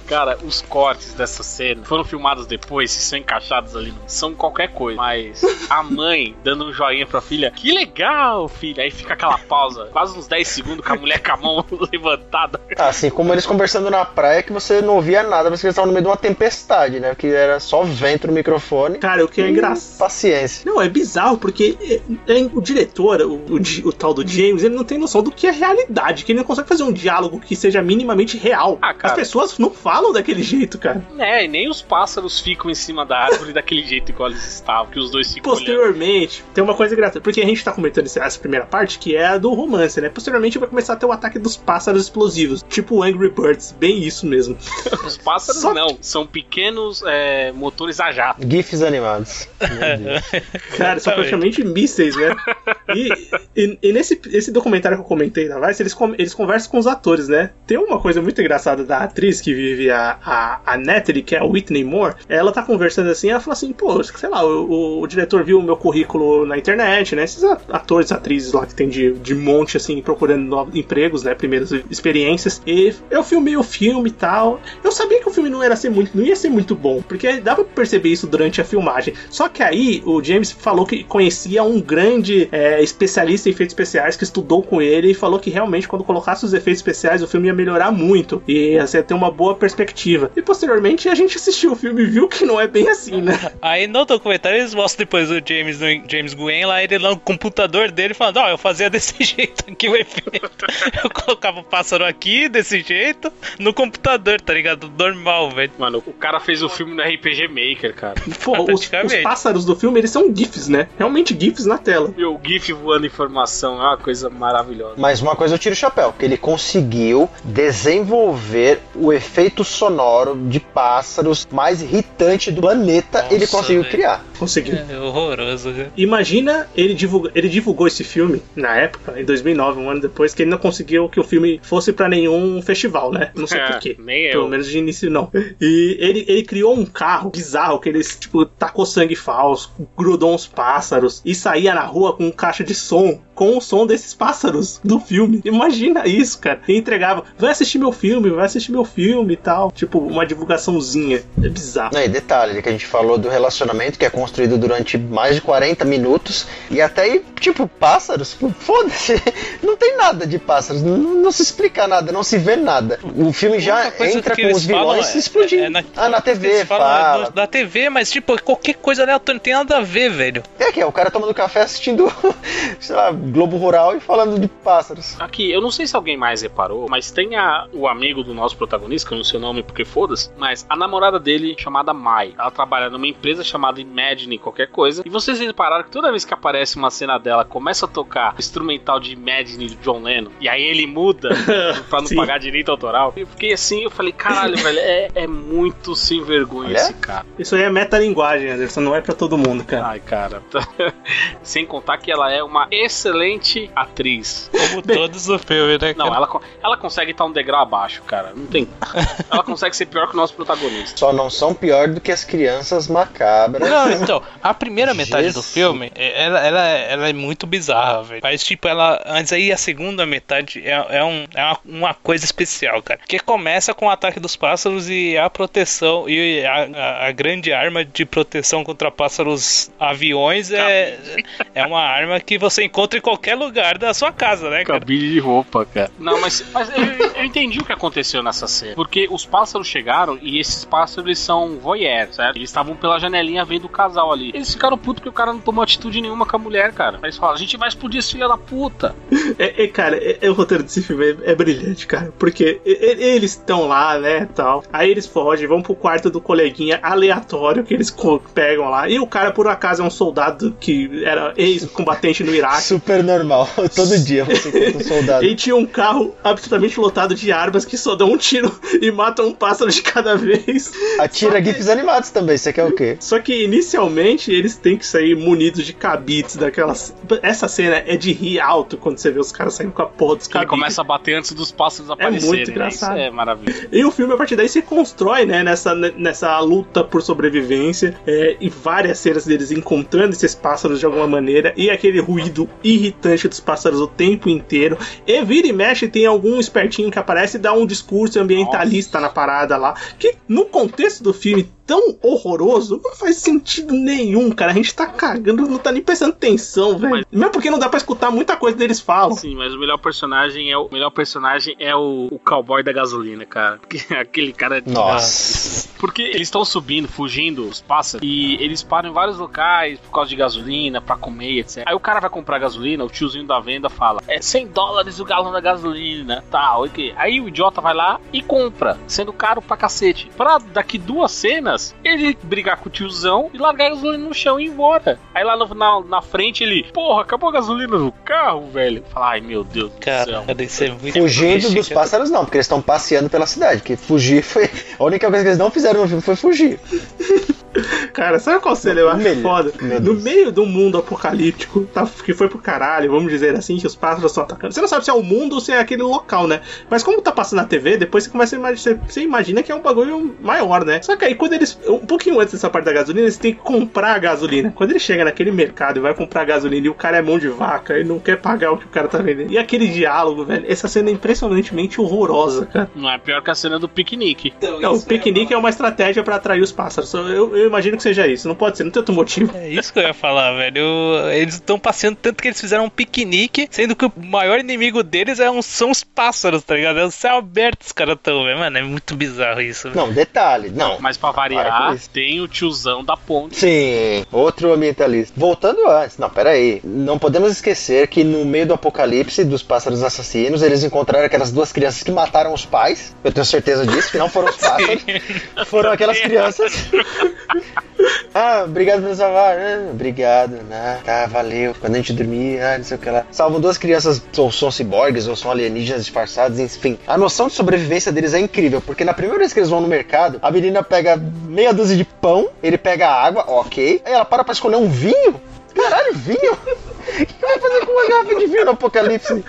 S3: Cara, os cortes dessa cena foram filmados depois, se são encaixados ali, não são qualquer coisa. Mas a mãe dando um joinha pra filha, que legal, filha. Aí fica aquela pausa, quase uns 10 segundos com a mulher com a mão levantada.
S4: Assim como eles conversando na praia que você não ouvia nada, mas que eles estavam no meio de uma tempestade, né? Que era só vento no microfone.
S1: Cara, o que é engraçado.
S4: Paciência.
S1: Não, é bizarro, porque é, é, o diretor, o, o, o, tal do James, ele não tem noção do que é realidade, que ele não consegue fazer um diálogo que seja minimamente real. Ah, As pessoas não falam daquele jeito, cara.
S3: É, e nem os pássaros ficam em cima da árvore daquele jeito igual eles estavam, que os dois ficam
S1: Posteriormente, olhando. tem uma coisa engraçada, porque a gente tá comentando essa primeira parte, que é a do romance, né? Posteriormente vai começar a ter o ataque dos pássaros explosivos, tipo Angry Birds, bem isso mesmo.
S3: Os pássaros Só... não, são pequenos é, motores a jato.
S4: GIFs animados.
S1: Cara, são praticamente mísseis, né? E, e, e, nesse esse documentário que eu comentei na Vice, eles, eles conversam com os atores, né? Tem uma coisa muito engraçada da atriz que vive a, a, a Natalie, que é a Whitney Moore. Ela tá conversando assim, ela fala assim, pô, sei lá, o, o, o diretor viu o meu currículo na internet, né? Esses atores, atrizes lá que tem de, de monte, assim, procurando novos empregos, né? Primeiras experiências. E eu filmei o filme e tal. Eu sabia que o filme não era ser muito, não ia ser muito bom, porque dava pra perceber isso durante a filmagem. Só que aí o James falou que conhecia um grande é, especialista em efeitos especiais que estudou com ele e falou que realmente quando colocasse os efeitos especiais o filme ia melhorar muito e ia ter uma boa perspectiva. E posteriormente a gente assistiu o filme e viu que não é bem assim, né?
S2: Aí no documentário eles mostram depois o James, James Gwen lá, ele lá no computador dele falando: Ó, oh, eu fazia desse jeito aqui o efeito. eu colocava o pássaro aqui desse jeito no computador, tá ligado? Normal, velho.
S3: Mano, o cara fez o filme no RPG Maker, cara.
S1: Pô, os, os pássaros do filme eles são GIFs, né? Realmente GIFs na tela.
S3: E o GIF voando informação é uma coisa maravilhosa.
S4: Mas uma coisa eu tiro o chapéu, que ele conseguiu desenvolver o efeito sonoro de pássaros mais irritante do planeta, Nossa, ele conseguiu véio. criar.
S1: Conseguiu.
S2: É, horroroso. Né?
S1: Imagina ele, divulga, ele divulgou esse filme na época, em 2009, um ano depois, que ele não conseguiu que o filme fosse para nenhum festival, né? Não sei é, porquê.
S3: Nem
S1: Pelo
S3: eu.
S1: menos de início não. E ele, ele criou um carro bizarro que ele, tipo, tacou sangue falso, grudou uns pássaros e saía na rua com um caixa de som com o som desses pássaros do filme. Imagina isso, cara. E entregava, vai assistir meu filme, vai assistir meu filme e tal. Tipo, uma divulgaçãozinha. É bizarro.
S4: e detalhe, que a gente falou do relacionamento que é construído durante mais de 40 minutos. E até aí, tipo, pássaros, foda-se. Não tem nada de pássaros. Não, não, se explica nada, não se vê nada. O filme já entra com os vilões é, explodindo. É, é na, ah, na TV, fala.
S2: Na TV, mas tipo, qualquer coisa aleatória não tem nada a ver, velho.
S4: É que é, o cara tomando café assistindo, sei lá, Globo Rural e falando de pássaros.
S3: Aqui, eu não sei se alguém mais reparou, mas tem a, o amigo do nosso protagonista, que eu não sei o nome porque foda-se, mas a namorada dele, chamada Mai, ela trabalha numa empresa chamada Imagine qualquer coisa, e vocês repararam que toda vez que aparece uma cena dela, começa a tocar instrumental de Imagine de John Lennon, e aí ele muda pra não pagar direito autoral. Eu fiquei assim, eu falei, caralho, velho, é, é muito sem vergonha Olha? esse cara.
S1: Isso aí é metalinguagem, Anderson, não é pra todo mundo, cara.
S3: Ai, cara. sem contar que ela é uma excelente excelente atriz.
S2: Como todos no filme, né?
S3: Não, ela, ela consegue estar um degrau abaixo, cara. Não tem. ela consegue ser pior que o nosso protagonista.
S4: Só não são pior do que as crianças macabras.
S2: Não, então, a primeira metade Jesus. do filme, é, ela, ela, ela é muito bizarra, velho. Mas, tipo, ela. Antes aí, a segunda metade é, é, um, é uma, uma, coisa especial, cara. Que começa com o ataque dos pássaros e a proteção. E a, a, a grande arma de proteção contra pássaros aviões é, é uma arma que você encontra qualquer lugar da sua casa, né,
S3: cara? Cabide de roupa, cara. Não, mas, mas eu, eu, entendi o que aconteceu nessa cena. Porque os pássaros chegaram e esses pássaros eles são voyeur, certo? Eles estavam pela janelinha vendo o casal ali. Eles ficaram putos porque o cara não tomou atitude nenhuma com a mulher, cara. Aí eles falam, a gente vai explodir esse filho da puta.
S1: É, é cara, é, é, o roteiro desse filme é, é brilhante, cara. Porque eles estão lá, né, tal. Aí eles fogem, vão pro quarto do coleguinha aleatório que eles pegam lá. E o cara, por acaso, é um soldado que era ex-combatente no Iraque.
S4: Super super normal. Todo dia você encontra um soldado.
S1: e tinha um carro absolutamente lotado de armas que só dão um tiro e matam um pássaro de cada vez.
S4: Atira que... GIFs animados também, você quer o quê?
S1: Só que inicialmente eles têm que sair munidos de cabides daquelas. Essa cena é de rir alto quando você vê os caras saindo com a porra dos cabides.
S3: Ele começa a bater antes dos pássaros aparecerem.
S1: É muito né? engraçado.
S3: Né? é maravilhoso.
S1: E o filme, a partir daí, se constrói, né, nessa, nessa luta por sobrevivência é, e várias cenas deles encontrando esses pássaros de alguma maneira e aquele ruído irritante irritante dos pássaros o tempo inteiro. E vira e mexe, tem algum espertinho que aparece e dá um discurso ambientalista Nossa. na parada lá. Que no contexto do filme tão horroroso, não faz sentido nenhum, cara. A gente tá cagando, não tá nem prestando atenção, velho. Mas... Mesmo porque não dá pra escutar muita coisa deles falam.
S3: Sim, mas o melhor personagem é o, o melhor personagem é o, o cowboy da gasolina, cara. Aquele cara
S4: de. Nossa.
S3: Porque eles estão subindo, fugindo, os pássaros, e eles param em vários locais por causa de gasolina, pra comer, etc. Aí o cara vai comprar gasolina, o tiozinho da venda fala: é 100 dólares o galão da gasolina, tal, ok. Aí o idiota vai lá e compra, sendo caro pra cacete. Pra daqui duas cenas ele brigar com o tiozão e largar a gasolina no chão e ir embora. Aí lá no, na, na frente ele, porra, acabou a gasolina no carro, velho. Fala, ai meu Deus
S4: Cara, do céu. Muito Fugindo dos pássaros não, porque eles estão passeando pela cidade. Que fugir foi. A única coisa que eles não fizeram no filme foi fugir.
S1: Cara, sabe qual cena eu acho foda? No meio do mundo apocalíptico, tá, que foi pro caralho, vamos dizer assim, que os pássaros estão atacando. Você não sabe se é o mundo ou se é aquele local, né? Mas como tá passando na TV, depois você começa a imaginar, você imagina que é um bagulho maior, né? Só que aí quando eles. Um pouquinho antes dessa parte da gasolina, eles têm que comprar a gasolina. Quando ele chega naquele mercado e vai comprar gasolina e o cara é mão de vaca e não quer pagar o que o cara tá vendendo. E aquele diálogo, velho, essa cena é impressionantemente horrorosa, cara.
S3: Não é pior que a cena do piquenique.
S1: Então, não, o piquenique é, uma estratégia para atrair os pássaros. Eu, eu imagino que seja isso. Não pode ser, não tem outro motivo.
S2: É isso que eu ia falar, velho. Eles estão passeando tanto que eles fizeram um piquenique, sendo que o maior inimigo deles é um, são os pássaros, tá ligado? É o céu aberto os caras estão, velho. Mano, é muito bizarro isso.
S4: Véio. Não, detalhe, não.
S3: Mas pra variar, tem o tiozão da ponte.
S4: Sim, outro ambientalista. Voltando antes, não, pera aí. Não podemos esquecer que no meio do apocalipse dos pássaros assassinos, eles encontraram aquelas duas crianças que mataram os pais. Eu tenho certeza disso, que não foram os pássaros. foram aquelas crianças. ah, obrigado por salvar. Ah, obrigado, né? Tá, valeu. Quando a gente dormir, ah, não sei o que lá. Salvam duas crianças, ou são ciborgues, ou são alienígenas disfarçados, enfim. A noção de sobrevivência deles é incrível, porque na primeira vez que eles vão no mercado, a menina pega meia dúzia de pão, ele pega água, ok. Aí ela para pra escolher um vinho. Caralho, vinho? O que vai fazer com uma garrafa de vinho no apocalipse?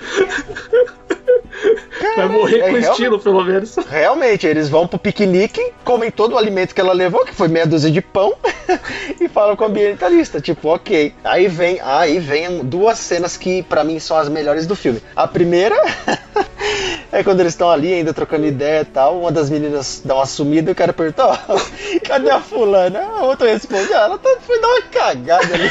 S1: Vai morrer com é, estilo, pelo menos.
S4: Realmente, eles vão pro piquenique, comem todo o alimento que ela levou, que foi meia dúzia de pão, e falam com o ambientalista, tipo, ok. Aí vem, aí vem duas cenas que para mim são as melhores do filme. A primeira é quando eles estão ali ainda trocando ideia e tal, uma das meninas dá uma sumida e o cara pergunta, ó, oh, cadê a fulana? A outra responde, ah, ela tá, foi dar uma cagada ali.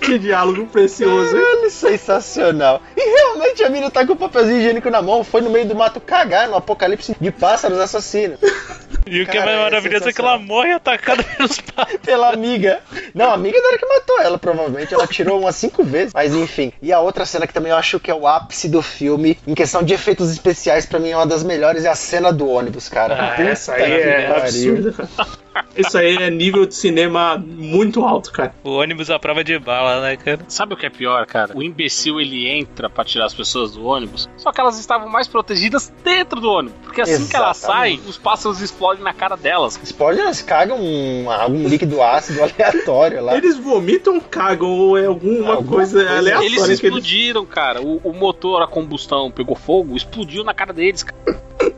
S1: que diálogo precioso.
S4: Caralho, sensacional. E realmente a menina tá com o papelzinho higiênico na mão, foi no meio do mato cagar no apocalipse de pássaros assassinos.
S2: E o que é mais maravilhoso é, é que ela morre atacada pelos pássaros.
S4: Pela amiga. Não, a amiga dela que matou ela, provavelmente. Ela tirou umas cinco vezes. Mas enfim. E a outra cena que também eu acho que é o ápice do filme, em questão de efeitos especiais, para mim é uma das melhores, é a cena do ônibus, cara.
S1: Ah, essa aí é absurda. Isso aí é nível de cinema muito alto, cara.
S2: O ônibus à prova de bala, né, cara?
S3: Sabe o que é pior, cara? O imbecil ele entra para tirar as pessoas do ônibus, só que elas estavam mais protegidas dentro do ônibus. Porque assim Exatamente. que elas saem, os pássaros explodem na cara delas.
S4: Explodem, elas cagam um, algum líquido ácido aleatório lá.
S1: Eles vomitam, cagam ou é alguma, alguma coisa, coisa, aleatória.
S3: Eles explodiram, eles... cara. O, o motor a combustão pegou fogo, explodiu na cara deles, cara.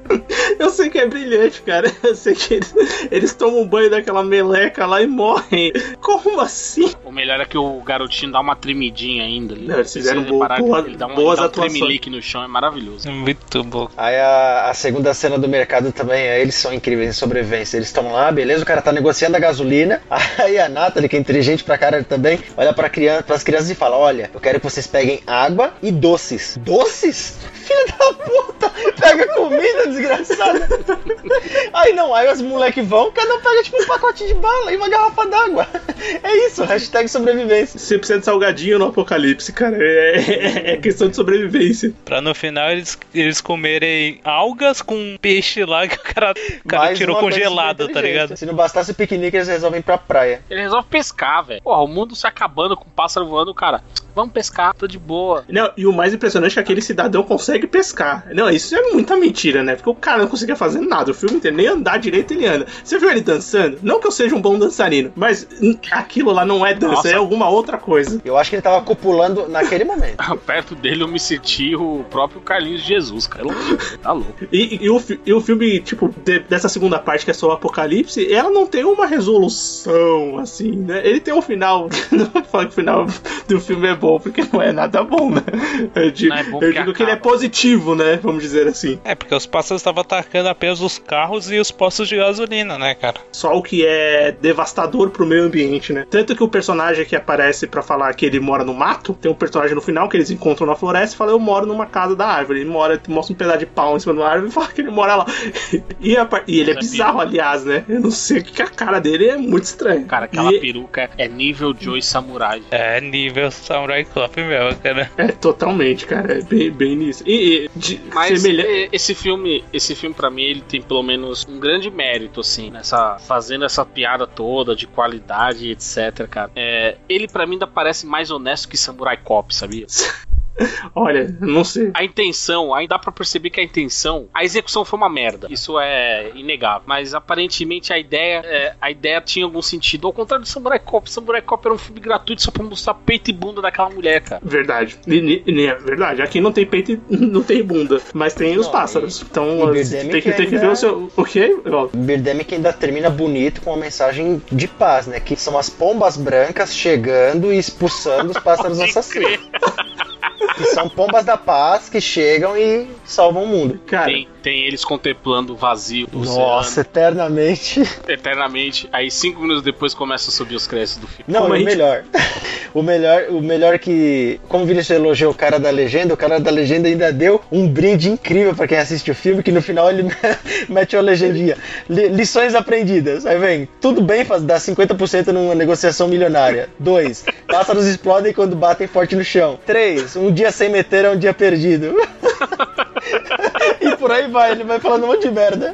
S1: Eu sei que é brilhante, cara. Eu sei que eles, eles tomam banho daquela meleca lá e morrem. Como assim?
S3: O melhor é que o garotinho dá uma tremidinha ainda.
S1: Ali. Não, eles fizeram boa, boa,
S3: ele dá uma, boas ele dá um atuações. no chão, é maravilhoso.
S2: Muito bom.
S4: Aí a, a, segunda cena do mercado também, eles são incríveis em sobrevivência. Eles estão lá, beleza, o cara tá negociando a gasolina. Aí a Nathalie, que é inteligente pra cara também, olha pra criança, pras crianças e fala: Olha, eu quero que vocês peguem água e doces. Doces? Filha da puta! Pega comida, Aí não, aí os moleques vão, cada um pega tipo um pacote de bala e uma garrafa d'água. É isso, hashtag sobrevivência.
S1: Você precisa de salgadinho no apocalipse, cara. É, é, é, questão de sobrevivência.
S2: Pra no final eles, eles comerem algas com peixe lá que o cara, o cara tirou congelado, tá ligado?
S4: Se não bastasse o piquenique, eles resolvem ir pra praia.
S3: Eles resolvem pescar, velho. Porra, o mundo se acabando com pássaro voando, cara vamos pescar, tô de boa.
S1: Não, e o mais impressionante é que aquele cidadão consegue pescar. Não, isso é muita mentira, né? Porque o cara não conseguia fazer nada. O filme inteiro, nem andar direito ele anda. Você viu ele dançando? Não que eu seja um bom dançarino, mas aquilo lá não é dança, Nossa. é alguma outra coisa.
S4: Eu acho que ele tava copulando naquele momento.
S3: Perto dele eu me senti o próprio Carlinhos Jesus, cara. Tá louco.
S1: E, e, o, e o filme, tipo, de, dessa segunda parte que é só o apocalipse, ela não tem uma resolução, assim, né? Ele tem um final. não vou falar que o final do filme é bom, porque não é nada bom, né? Eu digo, é eu digo que ele é positivo, né? Vamos dizer assim.
S2: É, porque os pássaros estavam atacando apenas os carros e os postos de gasolina, né, cara?
S1: Só o que é devastador pro meio ambiente, né? Tanto que o personagem que aparece para falar que ele mora no mato, tem um personagem no final que eles encontram na floresta e fala: Eu moro numa casa da árvore. Ele mora, mostra um pedaço de pau em cima da árvore e fala que ele mora lá. e, a, e ele é bizarro, aliás, né? Eu não sei o que a cara dele é muito estranho.
S3: Cara, aquela e... peruca é nível Joey Samurai.
S2: É, nível Samurai Cop mesmo, cara.
S1: É, totalmente, cara. É bem, bem nisso. E, e de,
S3: Mas semelha... esse filme, esse filme para mim, ele tem pelo menos um grande mérito, assim, nessa fazendo essa piada toda de qualidade, etc, cara. É, ele para mim ainda parece mais honesto que Samurai Cop, sabia?
S1: Olha, não sei.
S3: A intenção, aí dá pra perceber que a intenção, a execução foi uma merda. Isso é inegável. Mas aparentemente a ideia, é, a ideia tinha algum sentido. Ao contrário do Samurai Cop, Samurai Cop era um filme gratuito só pra mostrar peito e bunda daquela mulher, cara.
S1: Verdade. É verdade. Aqui não tem peito e não tem bunda, mas tem não, os pássaros. Então tem que, tem que ver o seu. O quê?
S4: Birdemic ainda termina bonito com uma mensagem de paz, né? Que são as pombas brancas chegando e expulsando os pássaros assassinos. Que são pombas da paz que chegam e salvam o mundo.
S3: Cara, tem, tem eles contemplando o vazio
S4: do Nossa, oceano. eternamente.
S3: Eternamente. Aí cinco minutos depois começam a subir os créditos do filme.
S4: Não, Como o gente... melhor. o melhor. O melhor que. Como o Vinícius elogiou o cara da legenda, o cara da legenda ainda deu um brinde incrível para quem assiste o filme, que no final ele mete uma legendinha. Lições aprendidas. Aí vem, tudo bem faz, dá 50% numa negociação milionária. Dois, pássaros explodem quando batem forte no chão. Três, um dia sem meter é um dia perdido. e por aí vai, ele vai falando um monte de merda.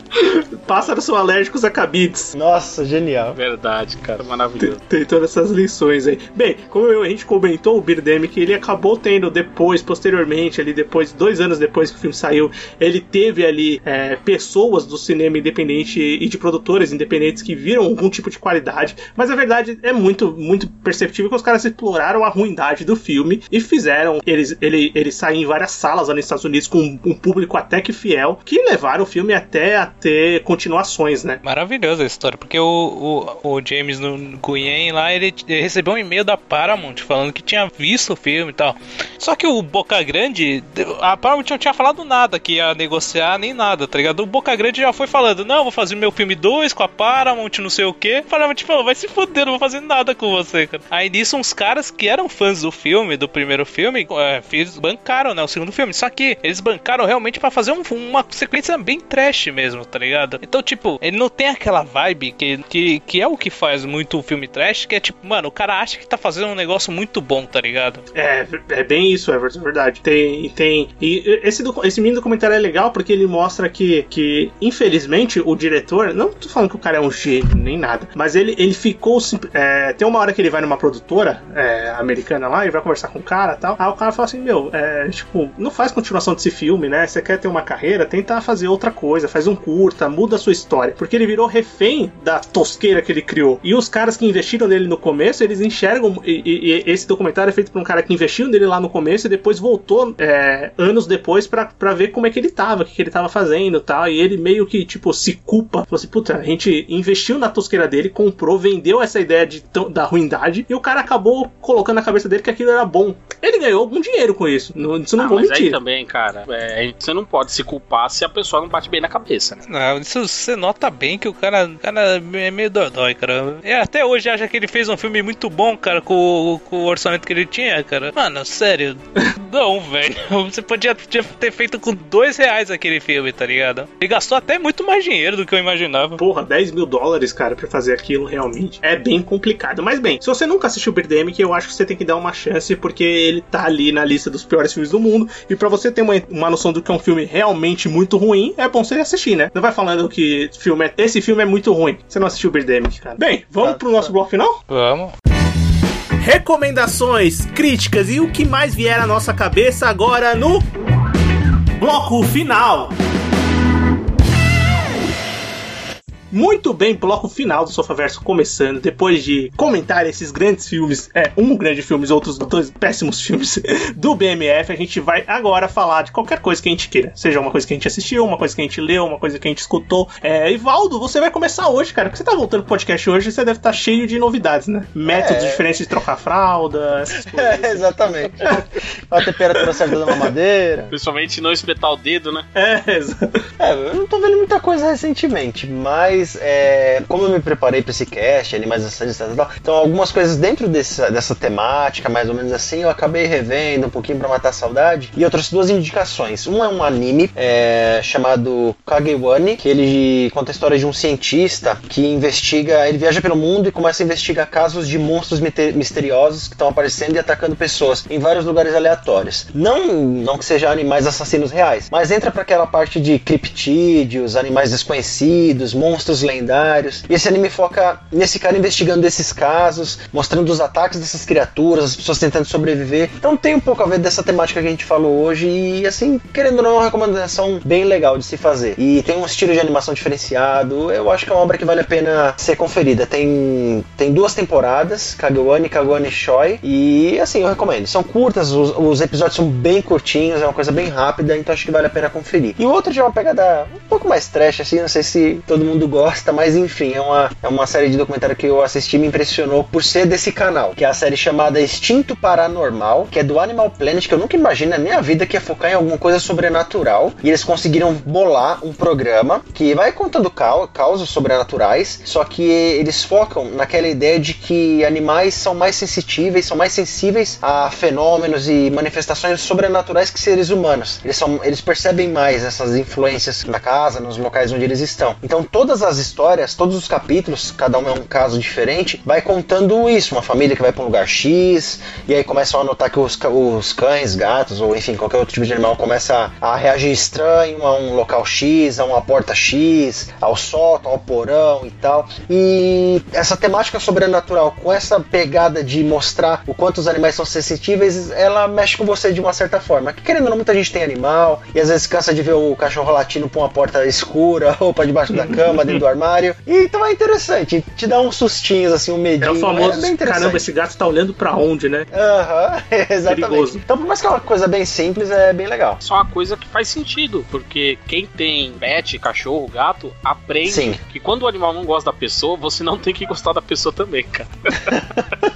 S1: Pássaros são alérgicos a cabides.
S4: Nossa, genial.
S3: Verdade, cara, maravilhoso.
S1: Tem, tem todas essas lições aí. Bem, como a gente comentou, o Birdemic, ele acabou tendo depois, posteriormente, ali depois, dois anos depois que o filme saiu, ele teve ali é, pessoas do cinema independente e de produtores independentes que viram algum tipo de qualidade, mas a verdade é muito, muito perceptível que os caras exploraram a ruindade do filme e fizeram eles, ele, ele sair em várias salas lá nos Estados Unidos com um público até que fiel, que levaram o filme até a ter continuações, né?
S2: Maravilhosa a história, porque o, o, o James Nguyen lá, ele, ele recebeu um e-mail da Paramount falando que tinha visto o filme e tal. Só que o Boca Grande, a Paramount não tinha falado nada que ia negociar nem nada, tá ligado? O Boca Grande já foi falando, não, vou fazer meu filme 2 com a Paramount, não sei o que. Falava, tipo, vai se foder, não vou fazer nada com você, cara. Aí nisso, uns caras que eram fãs do filme, do primeiro filme, é, bancaram, né, o segundo filme. Só que eles bancaram realmente para fazer um, uma sequência bem trash mesmo, tá ligado? Então, tipo, ele não tem aquela vibe que, que, que é o que faz muito o filme trash, que é tipo, mano, o cara acha que tá fazendo um negócio muito bom, tá ligado?
S1: É, é bem isso, Everton, é verdade. Tem, tem. E esse, esse mini documentário é legal porque ele mostra que, que, infelizmente, o diretor, não tô falando que o cara é um gênio nem nada, mas ele, ele ficou. É, tem uma hora que ele vai numa produtora é, americana lá e vai conversar com o cara e tal. Aí o cara fala assim: Meu, é, tipo, não faz continuação desse filme, né? Você quer ter uma carreira, tenta fazer outra coisa, faz um curta, muda a sua história. Porque ele virou refém da tosqueira que ele criou. E os caras que investiram nele no começo, eles enxergam. E, e, e esse documentário é feito por um cara que investiu nele lá no começo e depois voltou é, anos depois para ver como é que ele tava, o que, que ele tava fazendo tal. E ele meio que, tipo, se culpa. Falou assim, puta, a gente investiu na tosqueira dele, comprou, vendeu essa ideia de, da ruindade e o cara acabou colocando na cabeça dele que aquilo era bom. Ele ganhou algum dinheiro com isso. Isso não ah, vou mas mentir.
S3: aí também, cara, é, você não pode se culpar se a pessoa não bate bem na cabeça, né?
S2: Não, isso você nota bem que o cara, o cara é meio dodói, cara. E até hoje acha que ele fez um filme muito bom, cara, com, com o orçamento que ele tinha, cara. Mano, sério. não, velho. Você podia ter feito com dois reais aquele filme, tá ligado? Ele gastou até muito mais dinheiro do que eu imaginava.
S1: Porra, 10 mil dólares, cara, pra fazer aquilo realmente é bem complicado. Mas bem, se você nunca assistiu Birdemic, eu acho que você tem que dar uma chance, porque ele tá ali na lista dos piores filmes do mundo. E para você ter uma, uma noção do que é um filme realmente muito ruim, é bom você assistir, né? Não vai falando que filme é, esse filme é muito ruim. Você não assistiu Birdemic, cara. Bem, vamos tá, pro nosso tá. bloco final?
S2: Vamos.
S1: Recomendações, críticas e o que mais vier à nossa cabeça agora no bloco final. Muito bem, bloco final do Sofaverso começando. Depois de comentar esses grandes filmes, é, um grande filme e outros dois péssimos filmes do BMF, a gente vai agora falar de qualquer coisa que a gente queira. Seja uma coisa que a gente assistiu, uma coisa que a gente leu, uma coisa que a gente escutou. É, Ivaldo, você vai começar hoje, cara, porque você tá voltando pro podcast hoje, você deve estar tá cheio de novidades, né? Métodos é. diferentes de trocar fralda, essas
S4: coisas. É, exatamente. a temperatura certa da mamadeira.
S3: Principalmente não espetar o dedo, né?
S1: É, exato.
S4: É, eu não tô vendo muita coisa recentemente, mas é, como eu me preparei pra esse cast, animais assassinos e tal, então algumas coisas dentro desse, dessa temática, mais ou menos assim, eu acabei revendo um pouquinho pra matar a saudade. E eu trouxe duas indicações. Um é um anime é, chamado Kagewani, que ele conta a história de um cientista que investiga, ele viaja pelo mundo e começa a investigar casos de monstros misteriosos que estão aparecendo e atacando pessoas em vários lugares aleatórios. Não, não que sejam animais assassinos reais, mas entra para aquela parte de criptídeos, animais desconhecidos, monstros lendários. E esse anime foca nesse cara investigando esses casos, mostrando os ataques dessas criaturas, as pessoas tentando sobreviver. Então tem um pouco a ver dessa temática que a gente falou hoje e assim, querendo ou não, é uma recomendação bem legal de se fazer. E tem um estilo de animação diferenciado. Eu acho que é uma obra que vale a pena ser conferida. Tem, tem duas temporadas, Kagewani e Kagewani Shoi, e assim, eu recomendo. São curtas, os, os episódios são bem curtinhos, é uma coisa bem rápida, então acho que vale a pena conferir. E o outro já é uma pegada um pouco mais trash, assim, não sei se todo mundo gosta, mas enfim, é uma, é uma série de documentário que eu assisti e me impressionou por ser desse canal, que é a série chamada Instinto Paranormal, que é do Animal Planet, que eu nunca imaginei na minha vida que ia focar em alguma coisa sobrenatural. E eles conseguiram bolar um programa que vai contando causas sobrenaturais, só que eles focam naquela ideia de que animais são mais sensitíveis, são mais sensíveis a fenômenos e manifestações sobrenaturais que seres humanos. Eles, são, eles percebem mais essas influências na casa, nos locais onde eles estão. Então todas as histórias, todos os capítulos, cada um é um caso diferente, vai contando isso. Uma família que vai para um lugar X, e aí começam a notar que os, os cães, gatos, ou enfim, qualquer outro tipo de animal começa a reagir estranho a um local X, a uma porta X, ao sótão, ao porão e tal. E essa temática sobrenatural, com essa pegada de mostrar o quanto os animais são sensitíveis, ela mexe com você de uma certa forma. Que querendo ou não, muita gente tem animal, e às vezes cansa de ver o cachorro latindo por uma porta escura, ou pra debaixo da cama, dentro do armário. E então é interessante, te dá uns sustinhos, assim, um medinho. É
S1: o famoso, é caramba, esse gato tá olhando pra onde, né?
S4: Aham, uhum, exatamente. Perigoso. Então, por mais que é uma coisa bem simples, é bem legal.
S3: Só uma coisa que faz sentido, porque quem tem pet, cachorro, gato, aprende Sim. que quando o animal não gosta da pessoa, você não tem que gostar da pessoa também, cara.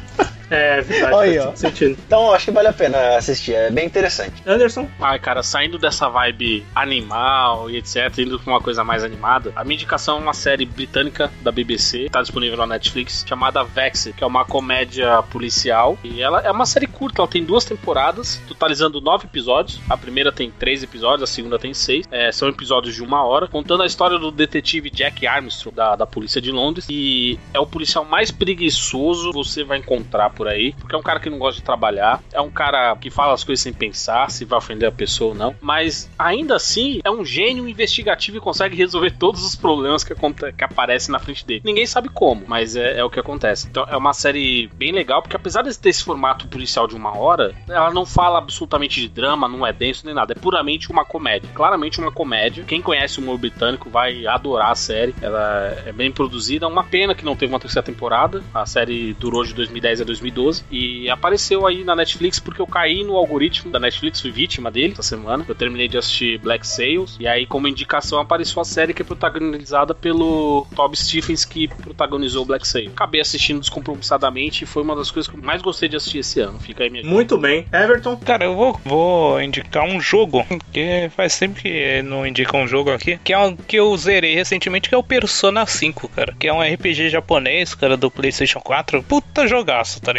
S1: É, verdade. Aí, ó.
S4: Sentido. Então acho que vale a pena assistir, é bem interessante.
S1: Anderson?
S3: Ai, cara, saindo dessa vibe animal e etc, indo pra uma coisa mais animada, a minha indicação é uma série britânica da BBC, tá disponível na Netflix, chamada Vex, que é uma comédia policial. E ela é uma série curta, ela tem duas temporadas, totalizando nove episódios. A primeira tem três episódios, a segunda tem seis. É, são episódios de uma hora, contando a história do detetive Jack Armstrong, da, da polícia de Londres. E é o policial mais preguiçoso que você vai encontrar por aí, porque é um cara que não gosta de trabalhar, é um cara que fala as coisas sem pensar se vai ofender a pessoa ou não, mas ainda assim é um gênio investigativo e consegue resolver todos os problemas que, que aparecem na frente dele. Ninguém sabe como, mas é, é, o que acontece. Então é uma série bem legal, porque apesar de ter esse formato policial de uma hora, ela não fala absolutamente de drama, não é denso nem nada, é puramente uma comédia. Claramente uma comédia. Quem conhece o humor britânico vai adorar a série. Ela é bem produzida. Uma pena que não teve uma terceira temporada. A série durou de 2010 a 2012 2012 e apareceu aí na Netflix porque eu caí no algoritmo da Netflix, fui vítima dele essa semana. Eu terminei de assistir Black Sails e aí como indicação apareceu a série que é protagonizada pelo Toby Stephens que protagonizou Black Sails. Acabei assistindo descompromissadamente e foi uma das coisas que eu mais gostei de assistir esse ano. Fica aí minha
S1: Muito bem. Everton?
S2: Cara, eu vou, vou indicar um jogo que faz tempo que não indica um jogo aqui, que é um que eu zerei recentemente, que é o Persona 5, cara, que é um RPG japonês, cara, do PlayStation 4. Puta jogaço, tá ligado?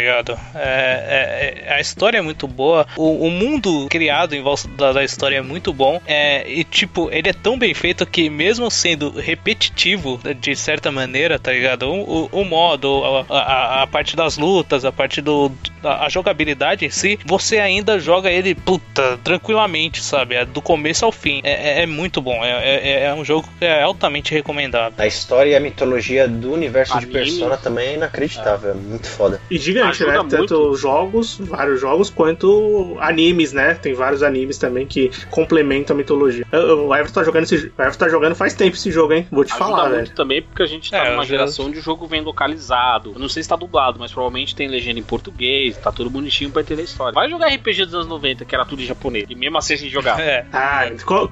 S2: É, é, é, a história é muito boa, o, o, mundo criado em volta da, da história é muito bom, é, e tipo, ele é tão bem feito que, mesmo sendo repetitivo de certa maneira, tá ligado? O, o, o modo, a, a, a, parte das lutas, a parte do. A, a, jogabilidade em si, você ainda joga ele, puta, tranquilamente, sabe? É do começo ao fim. É, é, é muito bom, é, é, é, um jogo que é altamente recomendado.
S4: A história e a mitologia do universo de Persona também é inacreditável, é muito foda.
S1: E diga Né? Tanto jogos, vários jogos, quanto animes, né? Tem vários animes também que complementam a mitologia. O Everton tá jogando esse, o Everton tá jogando faz tempo esse jogo, hein? Vou te Ajuda falar, velho.
S3: também porque a gente tá é, numa geração de jogo vem localizado. Eu não sei se tá dublado, mas provavelmente tem legenda em português, tá tudo bonitinho pra entender a história. Vai jogar RPG dos anos 90, que era tudo em japonês, e mesmo assim a gente jogava.
S1: É. Ah,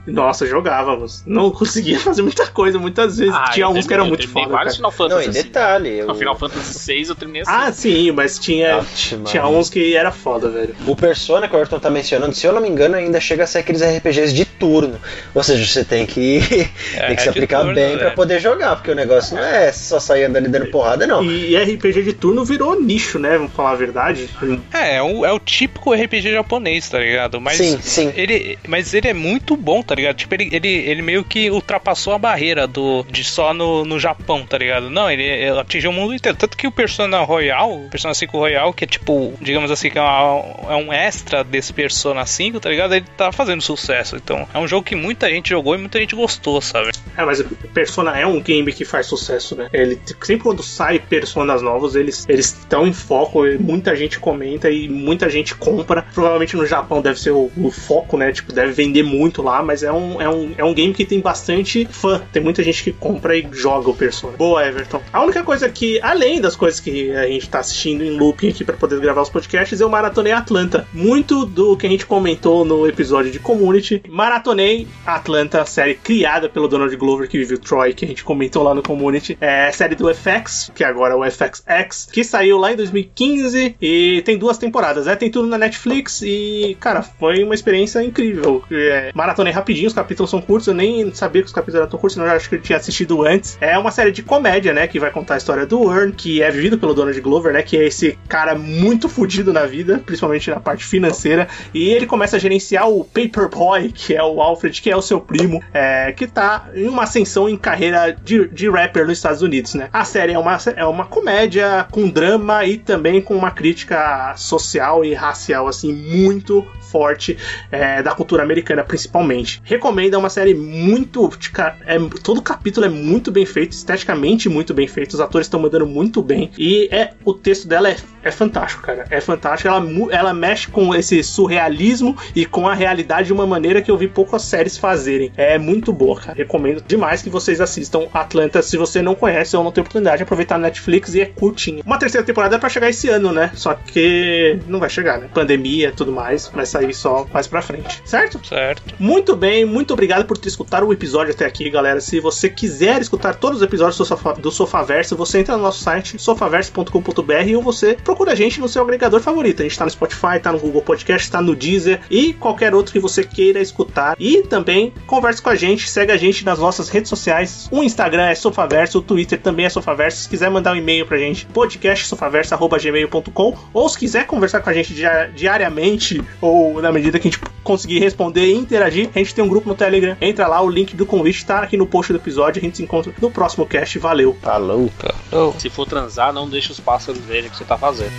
S1: nossa, jogávamos. Não conseguia fazer muita coisa, muitas vezes. Ah, tinha uns que eram muito foda. vários
S4: Final Fantasy. Não, em assim. detalhe.
S3: Eu... No Final Fantasy VI eu terminei assim.
S1: Ah, sim, mas tinha, tinha uns que era foda, velho.
S4: O Persona que o Ayrton tá mencionando, se eu não me engano, ainda chega a ser aqueles RPGs de turno. Ou seja, você tem que, é, tem que se aplicar turno, bem para poder jogar, porque o negócio não é só sair andando e dando porrada, não.
S1: E RPG de turno virou nicho, né? Vamos falar a verdade.
S2: É, é o, é o típico RPG japonês, tá ligado? Mas sim, sim. Ele, mas ele é muito bom, tá ligado? Tipo, ele, ele, ele meio que ultrapassou a barreira do de só no, no Japão, tá ligado? Não, ele, ele atingiu o mundo inteiro. Tanto que o Persona Royal, o Persona 5 Royal, que é tipo, digamos assim, que é, uma, é um extra desse Persona 5, tá ligado? Ele tá fazendo sucesso. Então, é um jogo que muita gente jogou e muita gente gostou, sabe?
S1: É, mas Persona é um game que faz sucesso, né? Ele sempre quando sai personas novos, eles eles estão em foco, muita gente comenta e muita gente compra. Provavelmente no Japão deve ser o, o, foco, né? Tipo, deve vender muito lá, mas é um, é, um, é um game que tem bastante fã. Tem muita gente que compra e joga o Persona. Boa, Everton. A única coisa que, além das coisas que a gente tá assistindo em looping aqui para poder gravar os podcasts, eu maratonei Atlanta. Muito do que a gente comentou no episódio de Community. Maratonei Atlanta, série criada pelo Donald Glover que vive o Troy, que a gente comentou lá no Community. É série do FX, que agora é o FXX, que saiu lá em 2015 e tem duas temporadas, né? Tem tudo na Netflix e, cara, foi uma experiência incrível. É, maratonei rapidinho, os capítulos são curtos, eu nem sabia que os capítulos eram tão curtos, eu acho que eu tinha assistido antes. É uma série de comédia, né? Que vai contar a história do Earn, que é vivido pelo Donald Glover, né? Que é esse cara muito fodido na vida, principalmente na parte financeira. E ele começa a gerenciar o Paperboy, que é o Alfred, que é o seu primo, é, que tá em uma ascensão em carreira de, de rapper nos Estados Unidos, né? A série é uma, é uma comédia com drama e também com uma crítica social e racial, assim, muito forte é, da cultura americana, principalmente. Recomendo, é uma série muito. É, todo capítulo é muito bem feito, esteticamente muito bem feito, os atores estão mandando muito bem. E é o texto dela é, é fantástico, cara. É fantástico. Ela, ela mexe com esse surrealismo e com a realidade de uma maneira que eu vi poucas séries fazerem. É muito boa, cara. Recomendo demais que vocês assistam Atlanta. Se você não conhece ou não tem oportunidade, aproveitar na Netflix e é curtinho. Uma terceira temporada é pra chegar esse ano, né? Só que não vai chegar, né? Pandemia tudo mais. Vai sair só mais pra frente, certo?
S2: Certo.
S1: Muito bem, muito obrigado por ter escutado o episódio até aqui, galera. Se você quiser escutar todos os episódios do, Sofa, do Sofaverso, você entra no nosso site sofaverso.com.br ou você procura a gente no seu agregador favorito. A gente tá no Spotify, tá no Google Podcast, tá no Deezer e qualquer outro que você queira escutar. E também converse com a gente, segue a gente nas nossas redes sociais. O Instagram é Sofaverso, o Twitter também é Sofaverso. Se quiser mandar um e-mail pra gente, podcastsofaverso.gmail.com ou se quiser conversar com a gente diariamente ou na medida que a gente conseguir responder e interagir, a gente tem um grupo no Telegram. Entra lá, o link do convite tá aqui no post do episódio. A gente se encontra no próximo cast. Valeu.
S4: Falou.
S3: Falou. Se for transar, não deixe os pássaros verem o que você tá fazendo.